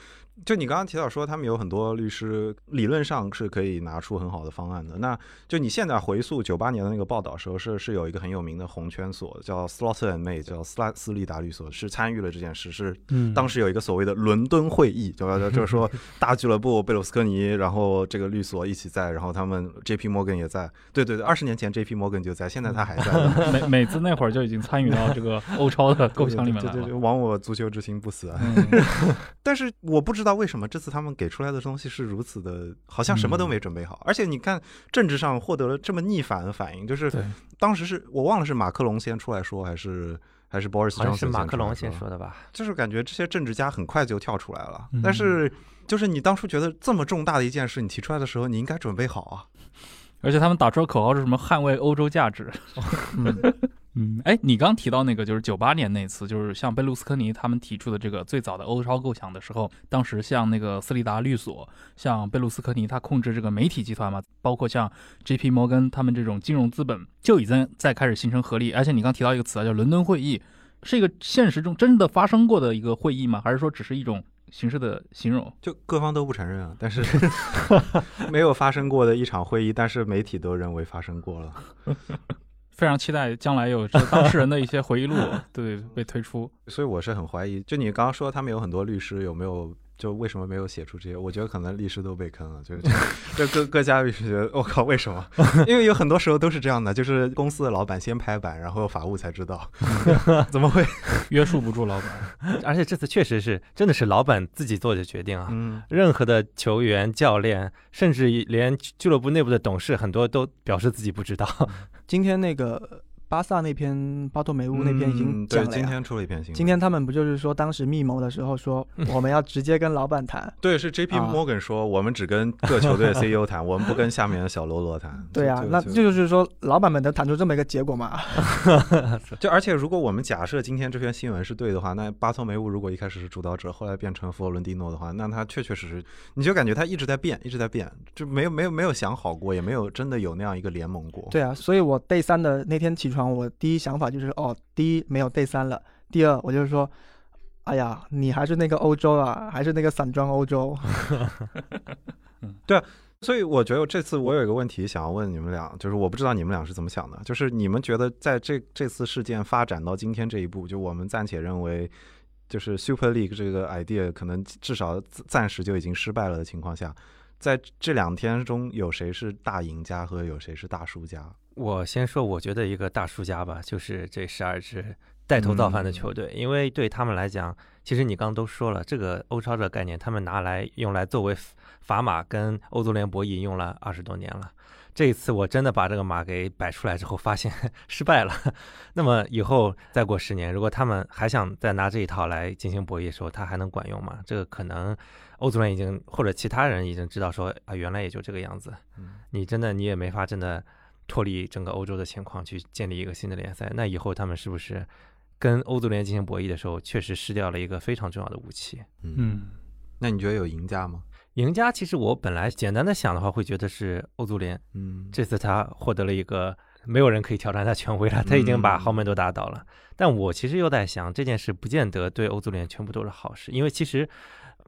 就你刚刚提到说，他们有很多律师，理论上是可以拿出很好的方案的。那就你现在回溯九八年的那个报道时候，是是有一个很有名的红圈所叫 Slaughter and May，叫斯拉斯利达律所，是参与了这件事，是嗯当时有一个所谓的伦敦会议，对吧？就是说 大俱乐部贝鲁斯科尼，然后这个律所一起在，然后他们 J.P. Morgan 也在。对对对，二十年前 J.P. Morgan 就在，现在他还在。美美资那会儿就已经参与到这个欧超的构想里面来了。对对对，亡我足球之心不死啊！嗯，但是我不知道为什么这次他们给出来的东西是如此的，好像什么都没准备好。而且你看政治上获得了这么逆反的反应，就是，当时是我忘了是马克龙先出来说，还是还是 Boris 好像是马克龙先先说的吧？就是感觉这些政治家很快就跳出来了。嗯但是就是你当初觉得这么重大的一件事，你提出来的时候，你应该准备好啊。而且他们打出的口号是什么？捍卫欧洲价值。嗯，嗯，哎，你刚提到那个就是九八年那次，就是像贝卢斯科尼他们提出的这个最早的欧超构想的时候，当时像那个斯利达律所，像贝卢斯科尼他控制这个媒体集团嘛，包括像 J.P. 摩根他们这种金融资本，就已经在开始形成合力。而且你刚提到一个词啊，叫伦敦会议，是一个现实中真的发生过的一个会议吗？还是说只是一种形式的形容？就各方都不承认啊，但是 没有发生过的一场会议，但是媒体都认为发生过了。非常期待将来有这当事人的一些回忆录对被推出。所以我是很怀疑，就你刚刚说他们有很多律师，有没有就为什么没有写出这些？我觉得可能律师都被坑了，就是 就各各家律师觉得我靠，为什么？因为有很多时候都是这样的，就是公司的老板先拍板，然后法务才知道，怎么会？约束不住老板。而且这次确实是真的是老板自己做的决定啊。嗯，任何的球员、教练，甚至连俱乐部内部的董事，很多都表示自己不知道。今天那个巴萨那篇巴托梅乌那篇已经讲了呀。今天出了一篇新闻，今天他们不就是说，当时密谋的时候 说，我们要直接跟老板谈。对是 J P 啊 Morgan 说，我们只跟各球队 CEO 谈，我们不跟下面的小喽啰谈。对啊，那就这就是说，老板们能谈出这么一个结果嘛？就而且，如果我们假设今天这篇新闻是对的话，那巴托梅乌如果一开始是主导者，后来变成佛罗伦蒂诺的话，那他确确实实，你就感觉他一直在变，一直在变，就没有没有没有想好过，也没有真的有那样一个联盟过。对啊，所以我 day 三的那天起床，我第一想法就是，哦，第一没有 day 三了，第二我就是说，哎呀，你还是那个欧洲啊，还是那个散装欧洲。对啊所以我觉得这次我有一个问题想要问你们俩，就是我不知道你们俩是怎么想的，就是你们觉得在这这次事件发展到今天这一步，就我们暂且认为，就是 Super League 这个 idea 可能至少暂时就已经失败了的情况下，在这两天中有谁是大赢家和有谁是大输家？我先说，我觉得一个大输家吧，就是这十二支带头造反的球队，因为对他们来讲，其实你刚刚都说了，这个欧超这个概念，他们拿来用来作为砝码跟欧足联博弈用了二十多年了。这一次我真的把这个码给摆出来之后，发现 失败了。那么以后再过十年，如果他们还想再拿这一套来进行博弈的时候，它还能管用吗？这个可能欧足联已经或者其他人已经知道说啊，原来也就这个样子。嗯你真的你也没法真的脱离整个欧洲的情况去建立一个新的联赛。那以后他们是不是跟欧足联进行博弈的时候，确实失掉了一个非常重要的武器？嗯，嗯，那你觉得有赢家吗？赢家其实我本来简单的想的话，会觉得是欧足联。嗯，这次他获得了一个没有人可以挑战他权威了，他已经把豪门都打倒了。但我其实又在想，这件事不见得对欧足联全部都是好事，因为其实。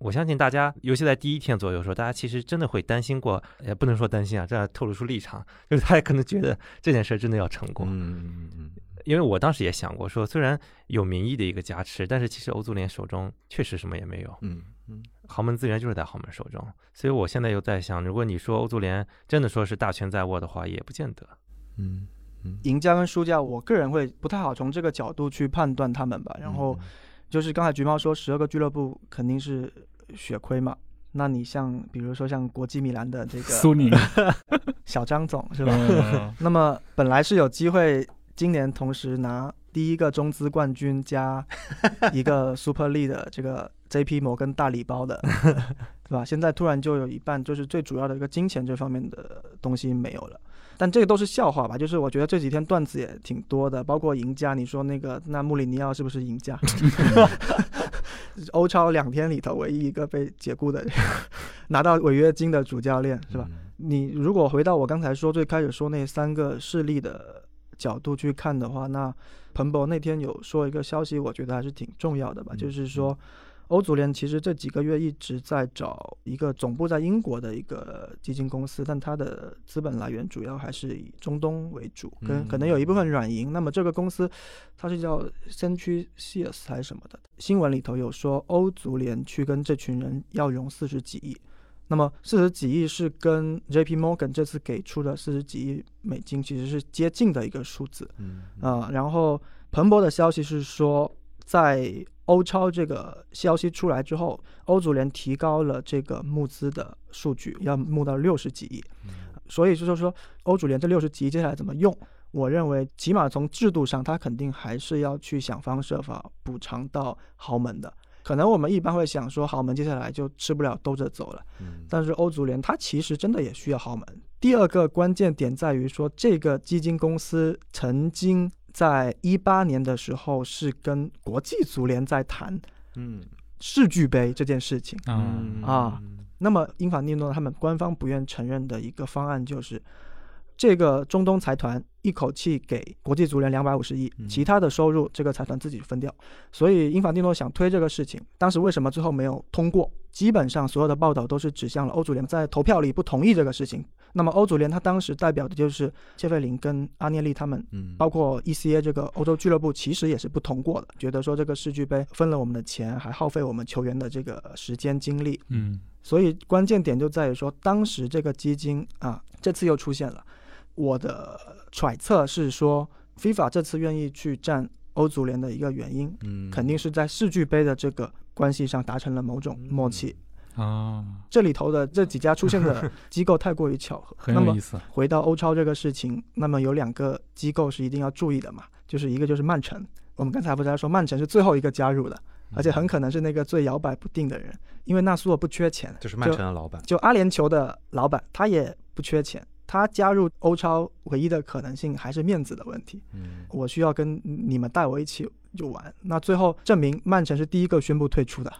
我相信大家，尤其在第一天左右的时候，大家其实真的会担心过，也不能说担心啊，这样透露出立场，就是大家可能觉得这件事真的要成功。嗯嗯嗯因为我当时也想过，说虽然有民意的一个加持，但是其实欧足联手中确实什么也没有，嗯嗯豪门资源就是在豪门手中。所以我现在又在想，如果你说欧足联真的说是大权在握的话，也不见得。嗯嗯，赢家跟输家，我个人会不太好从这个角度去判断他们吧。然后就是刚才橘猫说，十二个俱乐部肯定是血亏嘛。那你像比如说像国际米兰的这个苏宁，小张总是吧？嗯 那么本来是有机会今年同时拿第一个中资冠军加一个 Super League 的这个 JP 摩根大礼包的，对吧？现在突然就有一半就是最主要的一个金钱这方面的东西没有了。但这个都是笑话吧？就是我觉得这几天段子也挺多的，包括赢家，你说那个那穆里尼奥是不是赢家？欧超两天里头唯一一个被解雇的 拿到违约金的主教练是吧？嗯你如果回到我刚才说最开始说那三个势力的角度去看的话，那彭博那天有说一个消息，我觉得还是挺重要的吧，嗯就是说欧足联其实这几个月一直在找一个总部在英国的一个基金公司，但它的资本来源主要还是以中东为主，跟嗯可能有一部分软银。那么这个公司它是叫先驱 CS 还是什么的？新闻里头有说欧足联去跟这群人要融四十几亿。那么四十几亿是跟 J.P. Morgan 这次给出的四十几亿美金其实是接近的一个数字嗯啊、然后彭博的消息是说，在欧超这个消息出来之后，欧足联提高了这个募资的数据，要募到六十几亿。所以就是说，欧足联这六十几亿接下来怎么用？我认为，起码从制度上，他肯定还是要去想方设法补偿到豪门的。可能我们一般会想说，豪门接下来就吃不了兜着走了。嗯但是欧足联它其实真的也需要豪门。第二个关键点在于说，这个基金公司曾经在一八年的时候是跟国际足联在谈嗯世俱杯这件事情。嗯啊那么英法利诺他们官方不愿承认的一个方案就是，这个中东财团一口气给国际足联两百五十亿，嗯其他的收入这个财团自己分掉。所以英法利诺想推这个事情，当时为什么最后没有通过？基本上所有的报道都是指向了欧足联在投票里不同意这个事情。那么欧足联他当时代表的就是谢费林跟阿涅利他们嗯包括 ECA 这个欧洲俱乐部，其实也是不通过的，觉得说这个世俱杯分了我们的钱，还耗费我们球员的这个时间精力，嗯所以关键点就在于说，当时这个基金啊，这次又出现了。我的揣测是说，FIFA 这次愿意去占欧足联的一个原因，嗯肯定是在世俱杯的这个关系上达成了某种默契。啊，这里头的这几家出现的 机构太过于巧合。那么很有意思。回到欧超这个事情，那么有两个机构是一定要注意的嘛，就是一个就是曼城，我们刚才不是在说曼城是最后一个加入的，而且很可能是那个最摇摆不定的人，因为纳苏尔不缺钱，就是曼城的老板，就阿联酋的老板他也不缺钱，他加入欧超唯一的可能性还是面子的问题，嗯。我需要跟你们带我一起就玩，那最后证明曼城是第一个宣布退出的，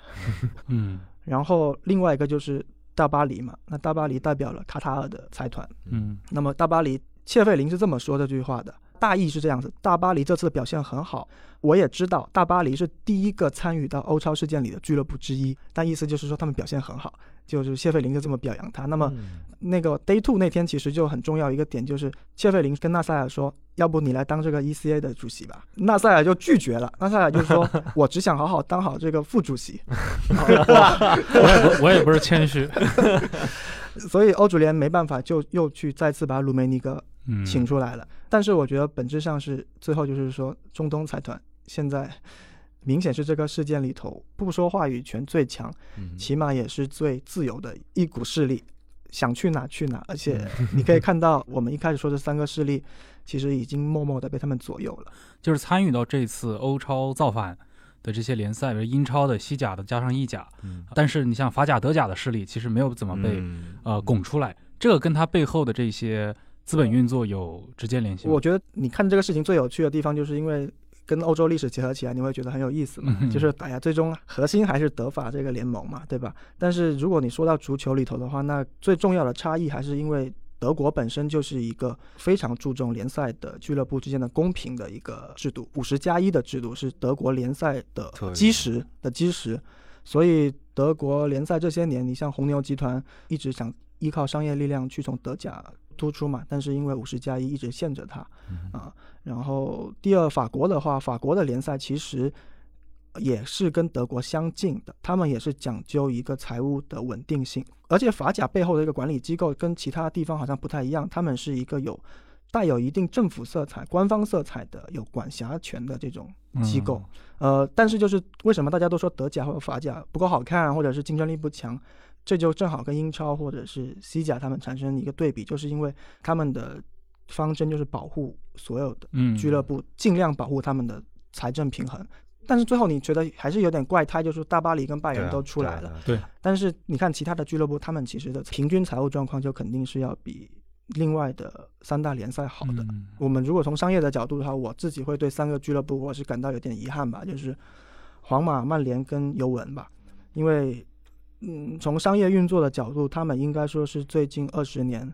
嗯 然后另外一个就是大巴黎嘛，那大巴黎代表了卡塔尔的财团。嗯那么大巴黎切费林是这么说这句话的，大意是这样子：大巴黎这次的表现很好，我也知道大巴黎是第一个参与到欧超事件里的俱乐部之一，但意思就是说他们表现很好，就是谢费林就这么表扬他。那么嗯那个 Day Two 那天其实就很重要一个点，就是谢费林跟纳赛尔说，要不你来当这个 ECA 的主席吧。纳赛尔就拒绝了，纳赛尔就说，我只想好好当好这个副主席。我也不我也不是谦虚，所以欧足联没办法，就又去再次把鲁梅尼格嗯，请出来了。但是我觉得本质上是最后就是说，中东财团现在 明显是这个事件里头不说话语权最强，嗯起码也是最自由的一股势力，想去哪去哪。而且 你可以看到，我们一开始说这三个势力，其实已经默默的被他们左右了。就是参与到这次欧超造反的这些联赛，比如英超的、西甲的加上意甲，嗯但是你像法甲、德甲的势力，其实没有怎么被、嗯呃拱出来，这个跟他背后的这些资本运作有直接联系吗。我觉得你看这个事情最有趣的地方，就是因为跟欧洲历史结合起来，你会觉得很有意思嘛。嗯就是哎呀，最终核心还是德法这个联盟嘛，对吧？但是如果你说到足球里头的话，那最重要的差异还是因为德国本身就是一个非常注重联赛的俱乐部之间的公平的一个制度，五十加一的制度是德国联赛的基石的基石。所以德国联赛这些年，你像红牛集团一直想依靠商业力量去从德甲突出嘛，但是因为五十加一一直限着它，嗯啊。然后第二，法国的话，法国的联赛其实也是跟德国相近的，他们也是讲究一个财务的稳定性，而且法甲背后的一个管理机构跟其他地方好像不太一样，他们是一个有带有一定政府色彩、官方色彩的有管辖权的这种机构。嗯呃，但是就是为什么大家都说德甲或者法甲不够好看，或者是竞争力不强？这就正好跟英超或者是西甲他们产生一个对比，就是因为他们的方针就是保护所有的嗯，俱乐部，尽量保护他们的财政平衡。但是最后你觉得还是有点怪胎，就是大巴黎跟拜仁都出来了，，对对但是你看其他的俱乐部，他们其实的平均财务状况就肯定是要比另外的三大联赛好的。嗯我们如果从商业的角度的话，我自己会对三个俱乐部我是感到有点遗憾吧，就是皇马、曼联跟尤文吧，因为嗯，从商业运作的角度，他们应该说是最近二十年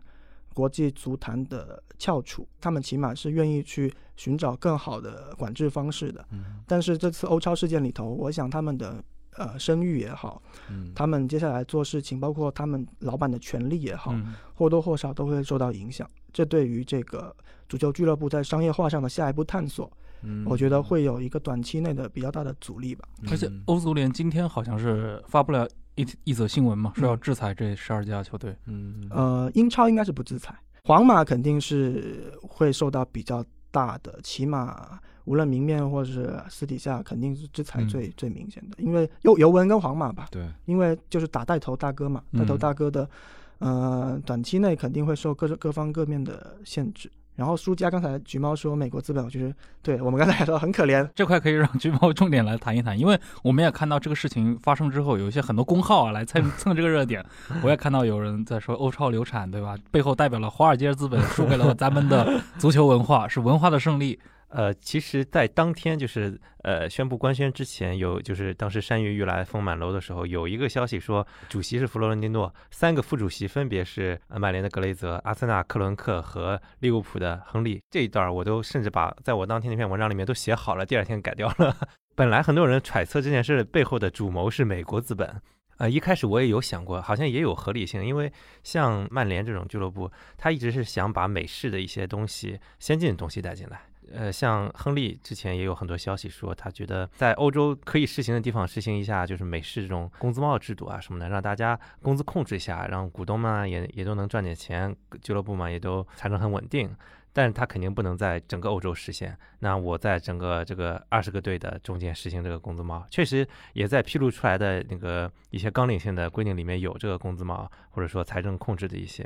国际足坛的翘楚，他们起码是愿意去寻找更好的管制方式的。嗯但是这次欧超事件里头，我想他们的呃声誉也好，嗯，他们接下来做事情，包括他们老板的权利也好，嗯或多或少都会受到影响。这对于这个足球俱乐部在商业化上的下一步探索，嗯我觉得会有一个短期内的比较大的阻力吧。而且嗯欧足联今天好像是发布了一一则新闻嘛，说要制裁这十二家球队。嗯呃，英超应该是不制裁，皇马肯定是会受到比较大的，起码无论明面或者是私底下，肯定是制裁嗯最、最明显的。因为尤尤文跟皇马吧，对，因为就是打带头大哥嘛，嗯带头大哥的，呃，短期内肯定会受各各方各面的限制。然后输家刚才橘猫说美国资本，我觉得对我们刚才也说很可怜，这块可以让橘猫重点来谈一谈，因为我们也看到这个事情发生之后，有一些很多公号啊来蹭 蹭这个热点。我也看到有人在说欧超流产，对吧？背后代表了华尔街资本输给了咱们的足球文化，是文化的胜利。呃，其实，在当天就是呃宣布官宣之前，有就是当时山雨欲来风满楼的时候，有一个消息说，主席是弗洛伦蒂诺，三个副主席分别是呃曼联的格雷泽、阿森纳克伦克和利物浦的亨利。这一段我都甚至把在我当天那篇文章里面都写好了，第二天改掉了。本来很多人揣测这件事背后的主谋是美国资本。呃，一开始我也有想过，好像也有合理性，因为像曼联这种俱乐部，他一直是想把美式的一些东西、先进的东西带进来。呃，像亨利之前也有很多消息说，他觉得在欧洲可以实行的地方实行一下，就是美式这种工资帽制度啊什么的，让大家工资控制一下，让股东们也也都能赚点钱，俱乐部嘛也都财政很稳定。但是他肯定不能在整个欧洲实现。那我在整个这个二十个队的中间实行这个工资帽，确实也在披露出来的那个一些纲领性的规定里面有这个工资帽，或者说财政控制的一些。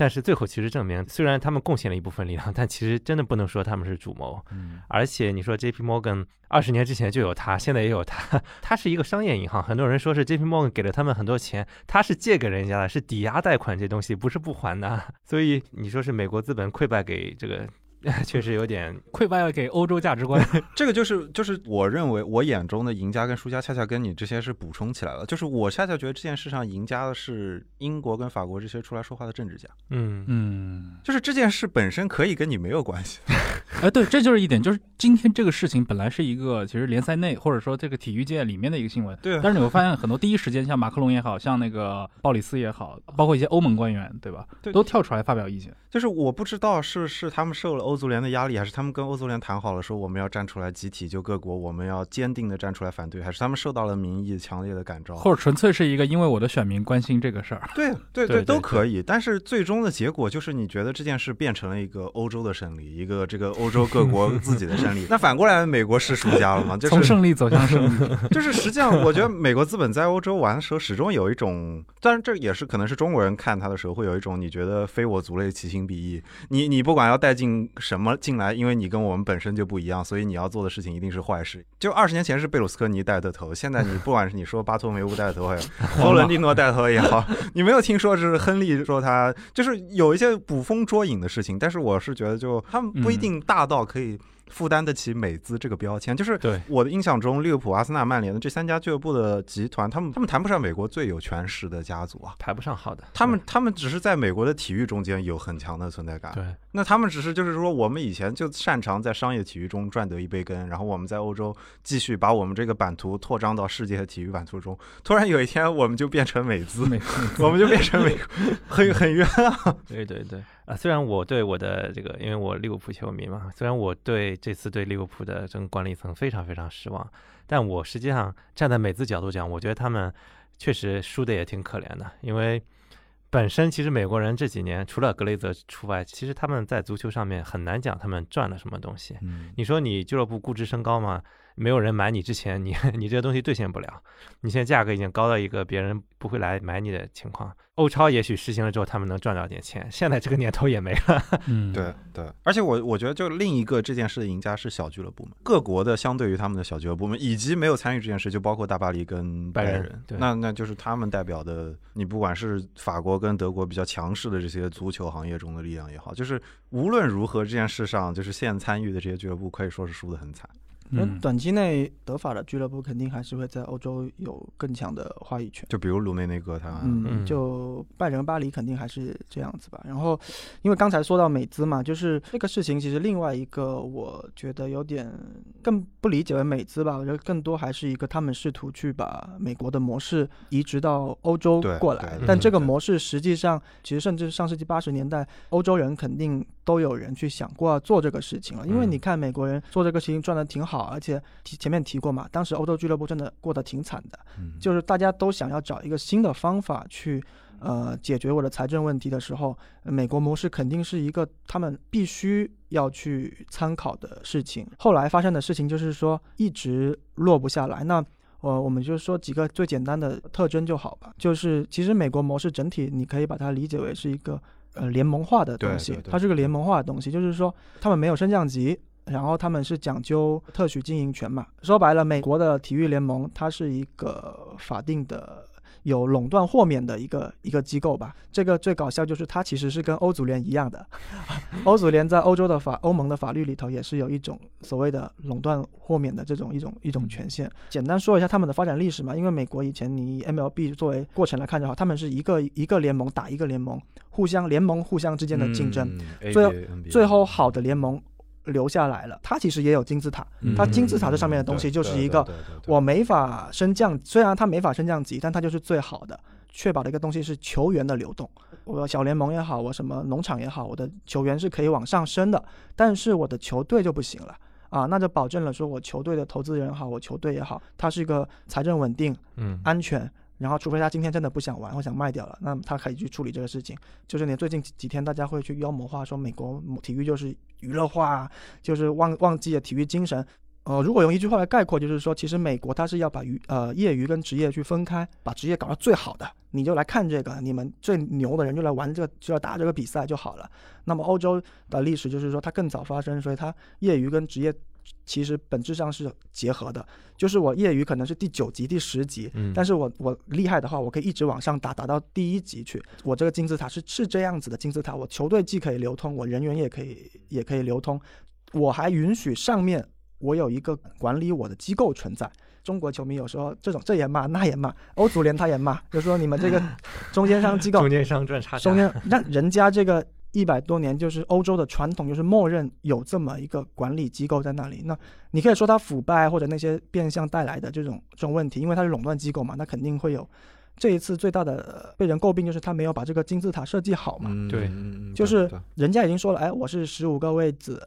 但是最后其实证明，虽然他们贡献了一部分力量，但其实真的不能说他们是主谋。嗯而且你说 J.P. Morgan 二十年之前就有他，现在也有他，他是一个商业银行。很多人说是 J.P. Morgan 给了他们很多钱，他是借给人家的，是抵押贷款，这东西不是不还的。所以你说是美国资本溃败给这个，确实有点溃败了给欧洲价值观。这个就是就是我认为我眼中的赢家跟输家，恰恰跟你这些是补充起来了。就是我恰恰觉得这件事上赢家的是英国跟法国这些出来说话的政治家，嗯嗯，就是这件事本身可以跟你没有关系。哎，对，这就是一点，就是今天这个事情本来是一个其实联赛内或者说这个体育界里面的一个新闻，对啊但是你会发现很多第一时间，像马克龙也好像那个鲍里斯也好，包括一些欧盟官员，对吧，对都跳出来发表意见。就是我不知道是是他们受了欧足联的压力，还是他们跟欧足联谈好了说我们要站出来集体就各国我们要坚定的站出来反对，还是他们受到了民意强烈的感召？或者纯粹是一个因为我的选民关心这个事儿。对对对对都可以，但是最终的结果就是你觉得这件事变成了一个欧洲的胜利，一个这个欧洲各国自己的胜利。那反过来，美国是输家了吗？就是从胜利走向胜利，就是实际上，我觉得美国资本在欧洲玩的时候，始终有一种，当然这也是可能是中国人看他的时候会有一种，你觉得非我族类，其心必异。你你不管要带进什么进来，因为你跟我们本身就不一样，所以你要做的事情一定是坏事。就二十年前是贝鲁斯科尼带的头，现在你不管是你说巴托梅乌带的头，还有 弗伦蒂诺带头也好，你没有听说是亨利说他就是有一些捕风捉影的事情，但是我是觉得就他们不一定大到可以。负担得起美资这个标签，就是对我的印象中，利物浦、阿森纳、曼联的这三家俱乐部的集团，他们他们谈不上美国最有权势的家族啊，排不上号的。他们他们只是在美国的体育中间有很强的存在感。对那他们只是就是说，我们以前就擅长在商业体育中赚得一杯羹，然后我们在欧洲继续把我们这个版图拓张到世界的体育版图中。突然有一天，我们就变成美资，美我们就变成美，很很冤啊。对对对啊！虽然我对我的这个，因为我利物浦球迷嘛，虽然我对这次对利物浦的这个管理层非常非常失望，但我实际上站在美资角度讲，我觉得他们确实输的也挺可怜的，因为本身其实美国人这几年除了格雷泽除外，其实他们在足球上面很难讲他们赚了什么东西。嗯你说你俱乐部估值升高吗？没有人买你之前，你 你这些东西兑现不了。你现在价格已经高到一个别人不会来买你的情况。欧超也许实行了之后，他们能赚到点钱。现在这个年头也没了。嗯，对对，而且我我觉得，就另一个这件事的赢家是小俱乐部们，各国的相对于他们的小俱乐部们，以及没有参与这件事，就包括大巴黎跟拜拜仁仁，对那那就是他们代表的，你不管是法国跟德国比较强势的这些足球行业中的力量也好，就是无论如何这件事上，就是现参与的这些俱乐部可以说是输得很惨。那嗯，短期内德法的俱乐部肯定还是会在欧洲有更强的话语权。就比如卢梅内哥他，嗯，嗯。就拜仁、巴黎肯定还是这样子吧。然后，因为刚才说到美资嘛，就是这个事情，其实另外一个我觉得有点更不理解为美资吧，我觉得更多还是一个他们试图去把美国的模式移植到欧洲过来，但这个模式实际上，其实甚至上世纪八十年代，欧洲人肯定都有人去想过要做这个事情了，因为嗯你看美国人做这个事情赚的挺好，而且提前面提过嘛，当时欧洲俱乐部真的过得挺惨的。嗯就是大家都想要找一个新的方法去，呃，解决我的财政问题的时候，呃美国模式肯定是一个他们必须要去参考的事情。后来发生的事情就是说，一直落不下来。那呃，我们就说几个最简单的特征就好吧。就是其实美国模式整体，你可以把它理解为是一个呃联盟化的东西它是个联盟化的东西，就是说他们没有升降级，然后他们是讲究特许经营权嘛。说白了，美国的体育联盟它是一个法定的。有垄断豁免的一个一个机构吧，这个最搞笑就是它其实是跟欧足联一样的，欧足联在欧洲的法欧盟的法律里头也是有一种所谓的垄断豁免的这种一种一种权限。简单说一下他们的发展历史嘛，因为美国以前你以 MLB 作为过程来看的话，他们是一个一个联盟打一个联盟，互相联盟互相之间的竞争，嗯最 NBA 最后好的联盟留下来了。它其实也有金字塔，它金字塔这上面的东西就是一个我没法升降，虽然它没法升降级，但它就是最好的，确保的一个东西是球员的流动。我小联盟也好，我什么农场也好，我的球员是可以往上升的，但是我的球队就不行了。啊，那就保证了说我球队的投资人也好，我球队也好，它是一个财政稳定、嗯，安全，然后除非他今天真的不想玩或想卖掉了，那他可以去处理这个事情。就是你最近几几天大家会去妖魔化说美国体育就是娱乐化，就是忘忘记了体育精神。呃，如果用一句话来概括，就是说，其实美国它是要把娱呃业余跟职业去分开，把职业搞到最好的，你就来看这个，你们最牛的人就来玩这个，就要打这个比赛就好了。那么欧洲的历史就是说，它更早发生，所以它业余跟职业其实本质上是结合的。就是我业余可能是第九级、第十级，嗯但是我我厉害的话，我可以一直往上打，打到第一级去。我这个金字塔是是这样子的金字塔，我球队既可以流通，我人员也可以也可以流通，我还允许上面我有一个管理我的机构存在。中国球迷有时候这种这也骂那也骂，欧足联他也骂，就说你们这个 中间商机构中间商赚差价，中间让人家这个一百多年就是欧洲的传统，就是默认有这么一个管理机构在那里。那你可以说它腐败或者那些变相带来的这种这种问题，因为它是垄断机构嘛，那肯定会有。这一次最大的呃被人诟病就是他没有把这个金字塔设计好嘛，嗯对就是人家已经说了，哎，我是十五个位置，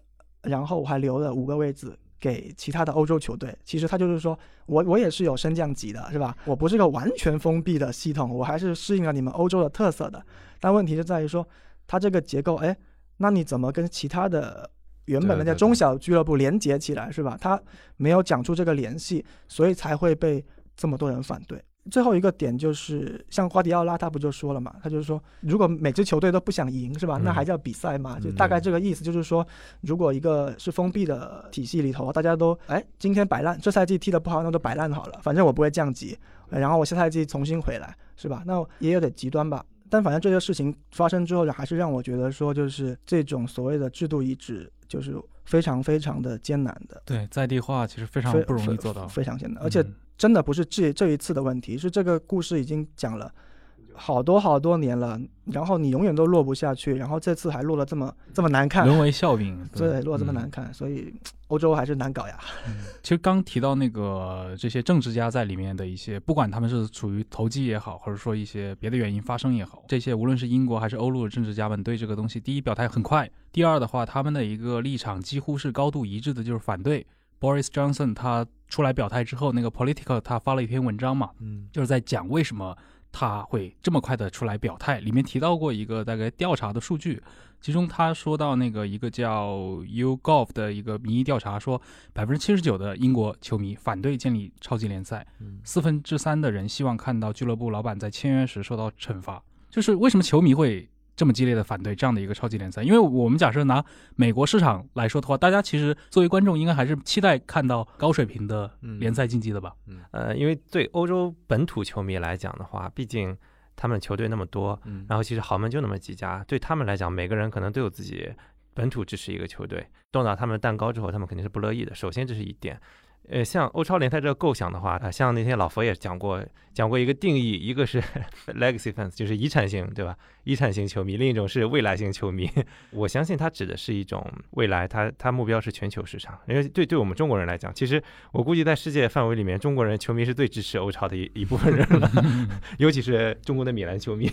然后我还留了五个位置给其他的欧洲球队。其实他就是说我我也是有升降级的，是吧？我不是个完全封闭的系统，我还是适应了你们欧洲的特色的。但问题就在于说，它这个结构，哎，那你怎么跟其他的原本的那对对些中小俱乐部连接起来，是吧？他没有讲出这个联系，所以才会被这么多人反对。最后一个点就是，像瓜迪奥拉他不就说了嘛，他就是说，如果每支球队都不想赢，是吧？那嗯还叫比赛吗？就嗯大概这个意思，就是说，如果一个是封闭的体系里头，大家都哎今天摆烂，这赛季踢得不好，那就摆烂好了，反正我不会降级，呃然后我下赛季重新回来，是吧？那也有点极端吧。但反正这些事情发生之后，还是让我觉得说，就是这种所谓的制度移植，就是非常非常的艰难的，对，在地化其实非常不容易做到，非常艰难，而且嗯真的不是这这一次的问题，是这个故事已经讲了好多好多年了，然后你永远都落不下去，然后这次还落了这么这么难看，沦为笑柄，对，落这么嗯难看，所以欧洲还是难搞呀。其实刚提到那个这些政治家在里面的一些，不管他们是处于投机也好，或者说一些别的原因发生也好，这些无论是英国还是欧陆的政治家们对这个东西，第一表态很快，第二的话，他们的一个立场几乎是高度一致的，就是反对。Boris Johnson 他出来表态之后，那个 Political 他发了一篇文章嘛，嗯就是在讲为什么他会这么快的出来表态。里面提到过一个大概调查的数据，其中他说到那个一个叫 YouGov 的一个民意调查，说百分之七十九的英国球迷反对建立超级联赛，四分之三的人希望看到俱乐部老板在签约时受到惩罚。就是为什么球迷会？这么激烈的反对这样的一个超级联赛，因为我们假设拿美国市场来说的话，大家其实作为观众应该还是期待看到高水平的联赛竞技的吧？嗯，呃，因为对欧洲本土球迷来讲的话，毕竟他们球队那么多，然后其实豪门就那么几家，对他们来讲，每个人可能都有自己本土支持一个球队，动到他们的蛋糕之后，他们肯定是不乐意的。首先这是一点。呃，像欧超联赛这个构想的话，啊，像那天老佛爷讲过，讲过一个定义，一个是 legacy fans，就是遗产型，对吧？遗产型球迷，另一种是未来型球迷。我相信他指的是一种未来，他他目标是全球市场。因为对对我们中国人来讲，其实我估计在世界范围里面，中国人球迷是最支持欧超的一一部分人了，尤其是中国的米兰球迷，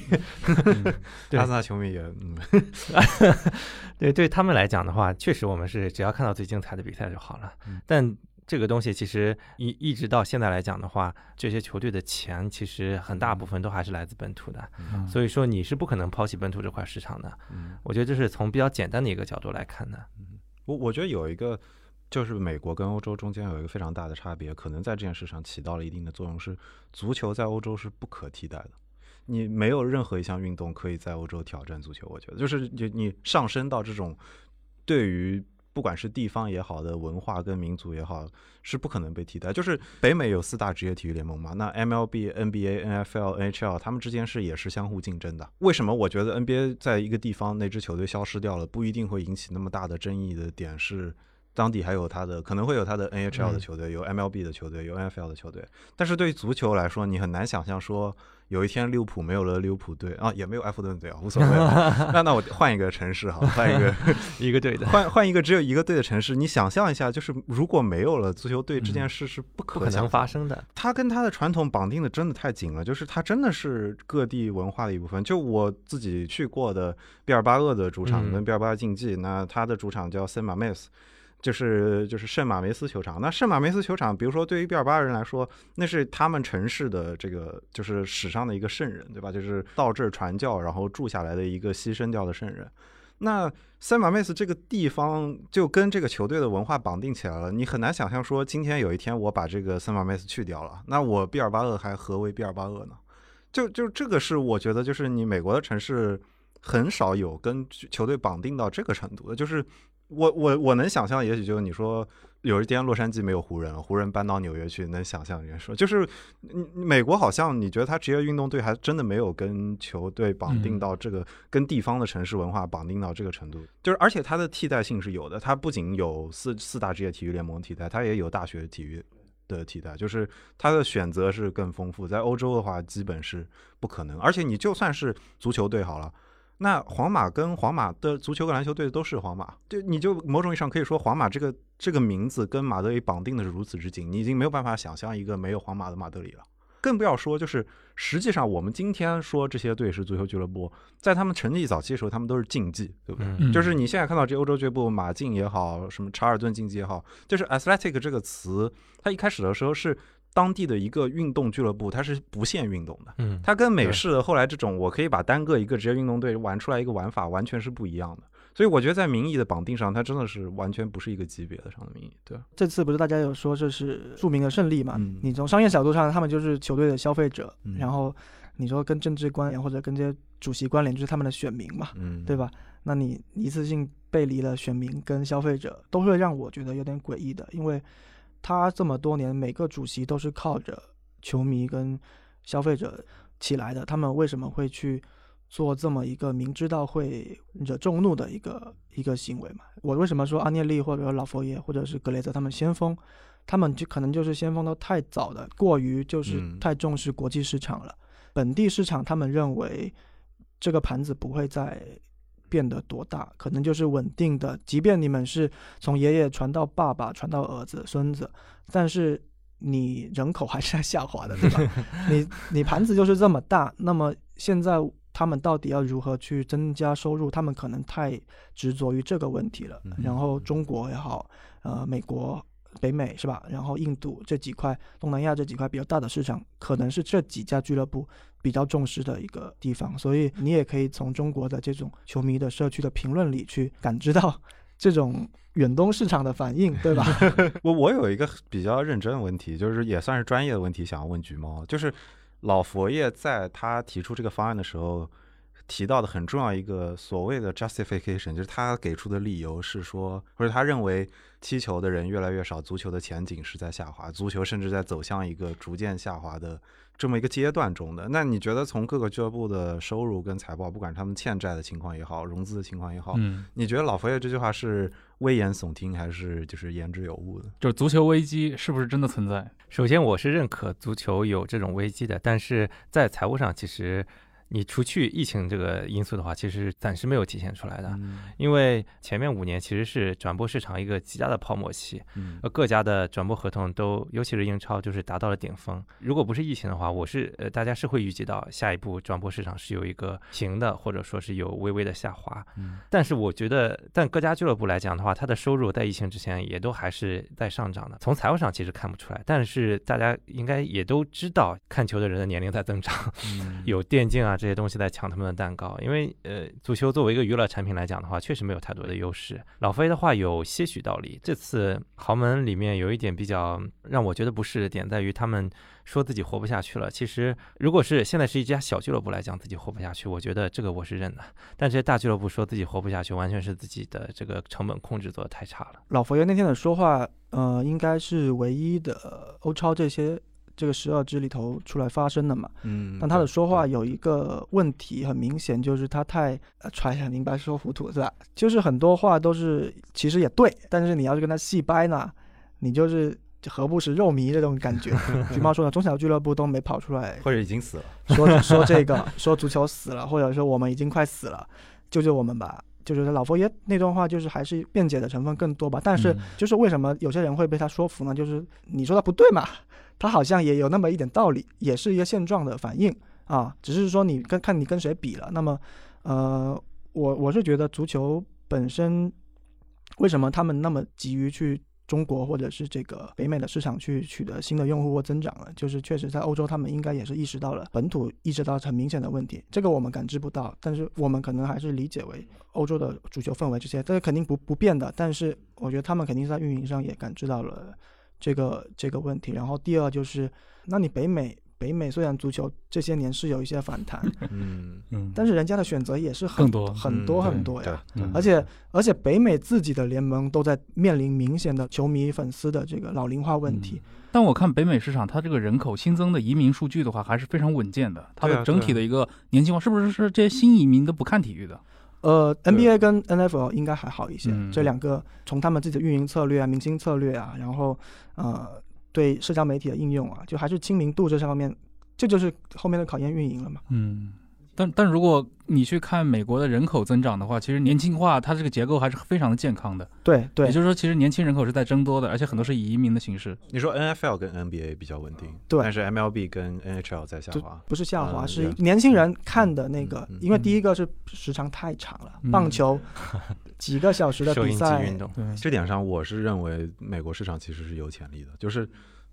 阿森纳球迷也，嗯，对对他们来讲的话，确实我们是只要看到最精彩的比赛就好了，但。这个东西其实一一直到现在来讲的话，这些球队的钱其实很大部分都还是来自本土的，所以说你是不可能抛弃本土这块市场的。我觉得这是从比较简单的一个角度来看的。我我觉得有一个就是美国跟欧洲中间有一个非常大的差别，可能在这件事上起到了一定的作用，是足球在欧洲是不可替代的。你没有任何一项运动可以在欧洲挑战足球。我觉得就是你你上升到这种对于。不管是地方也好的文化跟民族也好，是不可能被替代。就是北美有四大职业体育联盟嘛，那 MLB、NBA、NFL、NHL 他们之间是也是相互竞争的。为什么我觉得 NBA 在一个地方那支球队消失掉了，不一定会引起那么大的争议的点是，当地还有他的可能会有他的 NHL 的球队，有 MLB 的球队，有 NFL 的球队。但是对于足球来说，你很难想象说。有一天利物浦没有了利物浦队啊，也没有埃弗顿队啊，无所谓。那那我换一个城市哈，换一个 一个队的，换换一个只有一个队的城市。你想象一下，就是如果没有了足球队这件事是不可能发生的。它跟它的传统绑定的真的太紧了，就是它真的是各地文化的一部分。就我自己去过的毕尔巴鄂的主场跟毕尔巴鄂竞技，那它的主场叫森马梅斯。就是就是圣马梅斯球场，那圣马梅斯球场，比如说对于毕尔巴人来说，那是他们城市的这个就是史上的一个圣人，对吧？就是到这儿传教然后住下来的一个牺牲掉的圣人。那圣马梅斯这个地方就跟这个球队的文化绑定起来了，你很难想象说今天有一天我把这个圣马梅斯去掉了，那我毕尔巴鄂还何为毕尔巴鄂呢？就就这个是我觉得就是你美国的城市很少有跟球队绑定到这个程度的，就是。我我我能想象，也许就是你说有一天洛杉矶没有湖人了，湖人搬到纽约去，能想象人说，就是美国好像你觉得他职业运动队还真的没有跟球队绑定到这个跟地方的城市文化绑定到这个程度，就是而且它的替代性是有的，它不仅有四四大职业体育联盟替代，它也有大学体育的替代，就是它的选择是更丰富。在欧洲的话，基本是不可能，而且你就算是足球队好了。那皇马跟皇马的足球跟篮球队都是皇马，就你就某种意义上可以说，皇马这个这个名字跟马德里绑定的是如此之紧，你已经没有办法想象一个没有皇马的马德里了。更不要说，就是实际上我们今天说这些队是足球俱乐部，在他们成立早期的时候，他们都是竞技，对不对？就是你现在看到这欧洲俱乐部，马竞也好，什么查尔顿竞技也好，就是 athletic 这个词，它一开始的时候是。当地的一个运动俱乐部，它是不限运动的，嗯，它跟美式的后来这种我可以把单个一个职业运动队玩出来一个玩法，完全是不一样的。所以我觉得在民意的绑定上，它真的是完全不是一个级别的上的民意。对，这次不是大家有说这是著名的胜利嘛？你从商业角度上，他们就是球队的消费者，然后你说跟政治关联或者跟这些主席关联，就是他们的选民嘛，嗯，对吧？那你一次性背离了选民跟消费者，都会让我觉得有点诡异的，因为。他这么多年，每个主席都是靠着球迷跟消费者起来的。他们为什么会去做这么一个明知道会惹众怒的一个一个行为嘛？我为什么说阿涅利或者老佛爷或者是格雷泽他们先锋？他们就可能就是先锋都太早的，过于就是太重视国际市场了。本地市场他们认为这个盘子不会再。变得多大，可能就是稳定的。即便你们是从爷爷传到爸爸，传到儿子、孙子，但是你人口还是在下滑的，对吧？你 你盘子就是这么大。那么现在他们到底要如何去增加收入？他们可能太执着于这个问题了。然后中国也好，呃，美国北美是吧？然后印度这几块、东南亚这几块比较大的市场，可能是这几家俱乐部比较重视的一个地方。所以你也可以从中国的这种球迷的社区的评论里去感知到这种远东市场的反应，对吧？我我有一个比较认真的问题，就是也算是专业的问题，想要问橘猫，就是老佛爷在他提出这个方案的时候。提到的很重要一个所谓的 justification，就是他给出的理由是说，或者他认为踢球的人越来越少，足球的前景是在下滑，足球甚至在走向一个逐渐下滑的这么一个阶段中的。那你觉得从各个俱乐部的收入跟财报，不管他们欠债的情况也好，融资的情况也好，嗯，你觉得老佛爷这句话是危言耸听，还是就是言之有物的？就是足球危机是不是真的存在？首先，我是认可足球有这种危机的，但是在财务上其实。你除去疫情这个因素的话，其实暂时没有体现出来的，因为前面五年其实是转播市场一个极大的泡沫期，呃，各家的转播合同都，尤其是英超，就是达到了顶峰。如果不是疫情的话，我是呃，大家是会预计到下一步转播市场是有一个平的，或者说是有微微的下滑。但是我觉得，但各家俱乐部来讲的话，它的收入在疫情之前也都还是在上涨的。从财务上其实看不出来，但是大家应该也都知道，看球的人的年龄在增长，有电竞啊。这些东西在抢他们的蛋糕，因为呃，足球作为一个娱乐产品来讲的话，确实没有太多的优势。老飞的话有些许道理。这次豪门里面有一点比较让我觉得不适的点，在于他们说自己活不下去了。其实，如果是现在是一家小俱乐部来讲，自己活不下去，我觉得这个我是认的。但这些大俱乐部说自己活不下去，完全是自己的这个成本控制做的太差了。老佛爷那天的说话，呃，应该是唯一的欧超这些。这个十二支里头出来发声的嘛，嗯，但他的说话有一个问题，很明显就是他太揣想明白说糊涂，是吧？就是很多话都是其实也对，但是你要是跟他细掰呢，你就是何不食肉糜这种感觉。橘猫说的，中小俱乐部都没跑出来，或者已经死了，说说这个，说足球死了，或者说我们已经快死了，救救我们吧。就是老佛爷那段话，就是还是辩解的成分更多吧。但是就是为什么有些人会被他说服呢？就是你说的不对嘛。他好像也有那么一点道理，也是一个现状的反应啊，只是说你跟看你跟谁比了。那么，呃，我我是觉得足球本身为什么他们那么急于去中国或者是这个北美的市场去取得新的用户或增长呢？就是确实在欧洲，他们应该也是意识到了本土意识到很明显的问题，这个我们感知不到，但是我们可能还是理解为欧洲的足球氛围这些，这个肯定不不变的。但是我觉得他们肯定是在运营上也感知到了。这个这个问题，然后第二就是，那你北美北美虽然足球这些年是有一些反弹，嗯嗯，但是人家的选择也是很多很多很多呀，而且而且北美自己的联盟都在面临明显的球迷粉丝的这个老龄化问题。但我看北美市场，它这个人口新增的移民数据的话，还是非常稳健的，它的整体的一个年轻化，是不是是这些新移民都不看体育的？呃，NBA 跟 NFL 应该还好一些，这两个从他们自己的运营策略啊、明星策略啊，然后呃对社交媒体的应用啊，就还是亲民度这上面，这就是后面的考验运营了嘛。嗯。但但如果你去看美国的人口增长的话，其实年轻化它这个结构还是非常的健康的。对对，也就是说，其实年轻人口是在增多的，而且很多是以移民的形式。你说 NFL 跟 NBA 比较稳定，对，但是 MLB 跟 NHL 在下滑，不是下滑，是年轻人看的那个，因为第一个是时长太长了，棒球 几个小时的比赛运动，这点上我是认为美国市场其实是有潜力的，就是。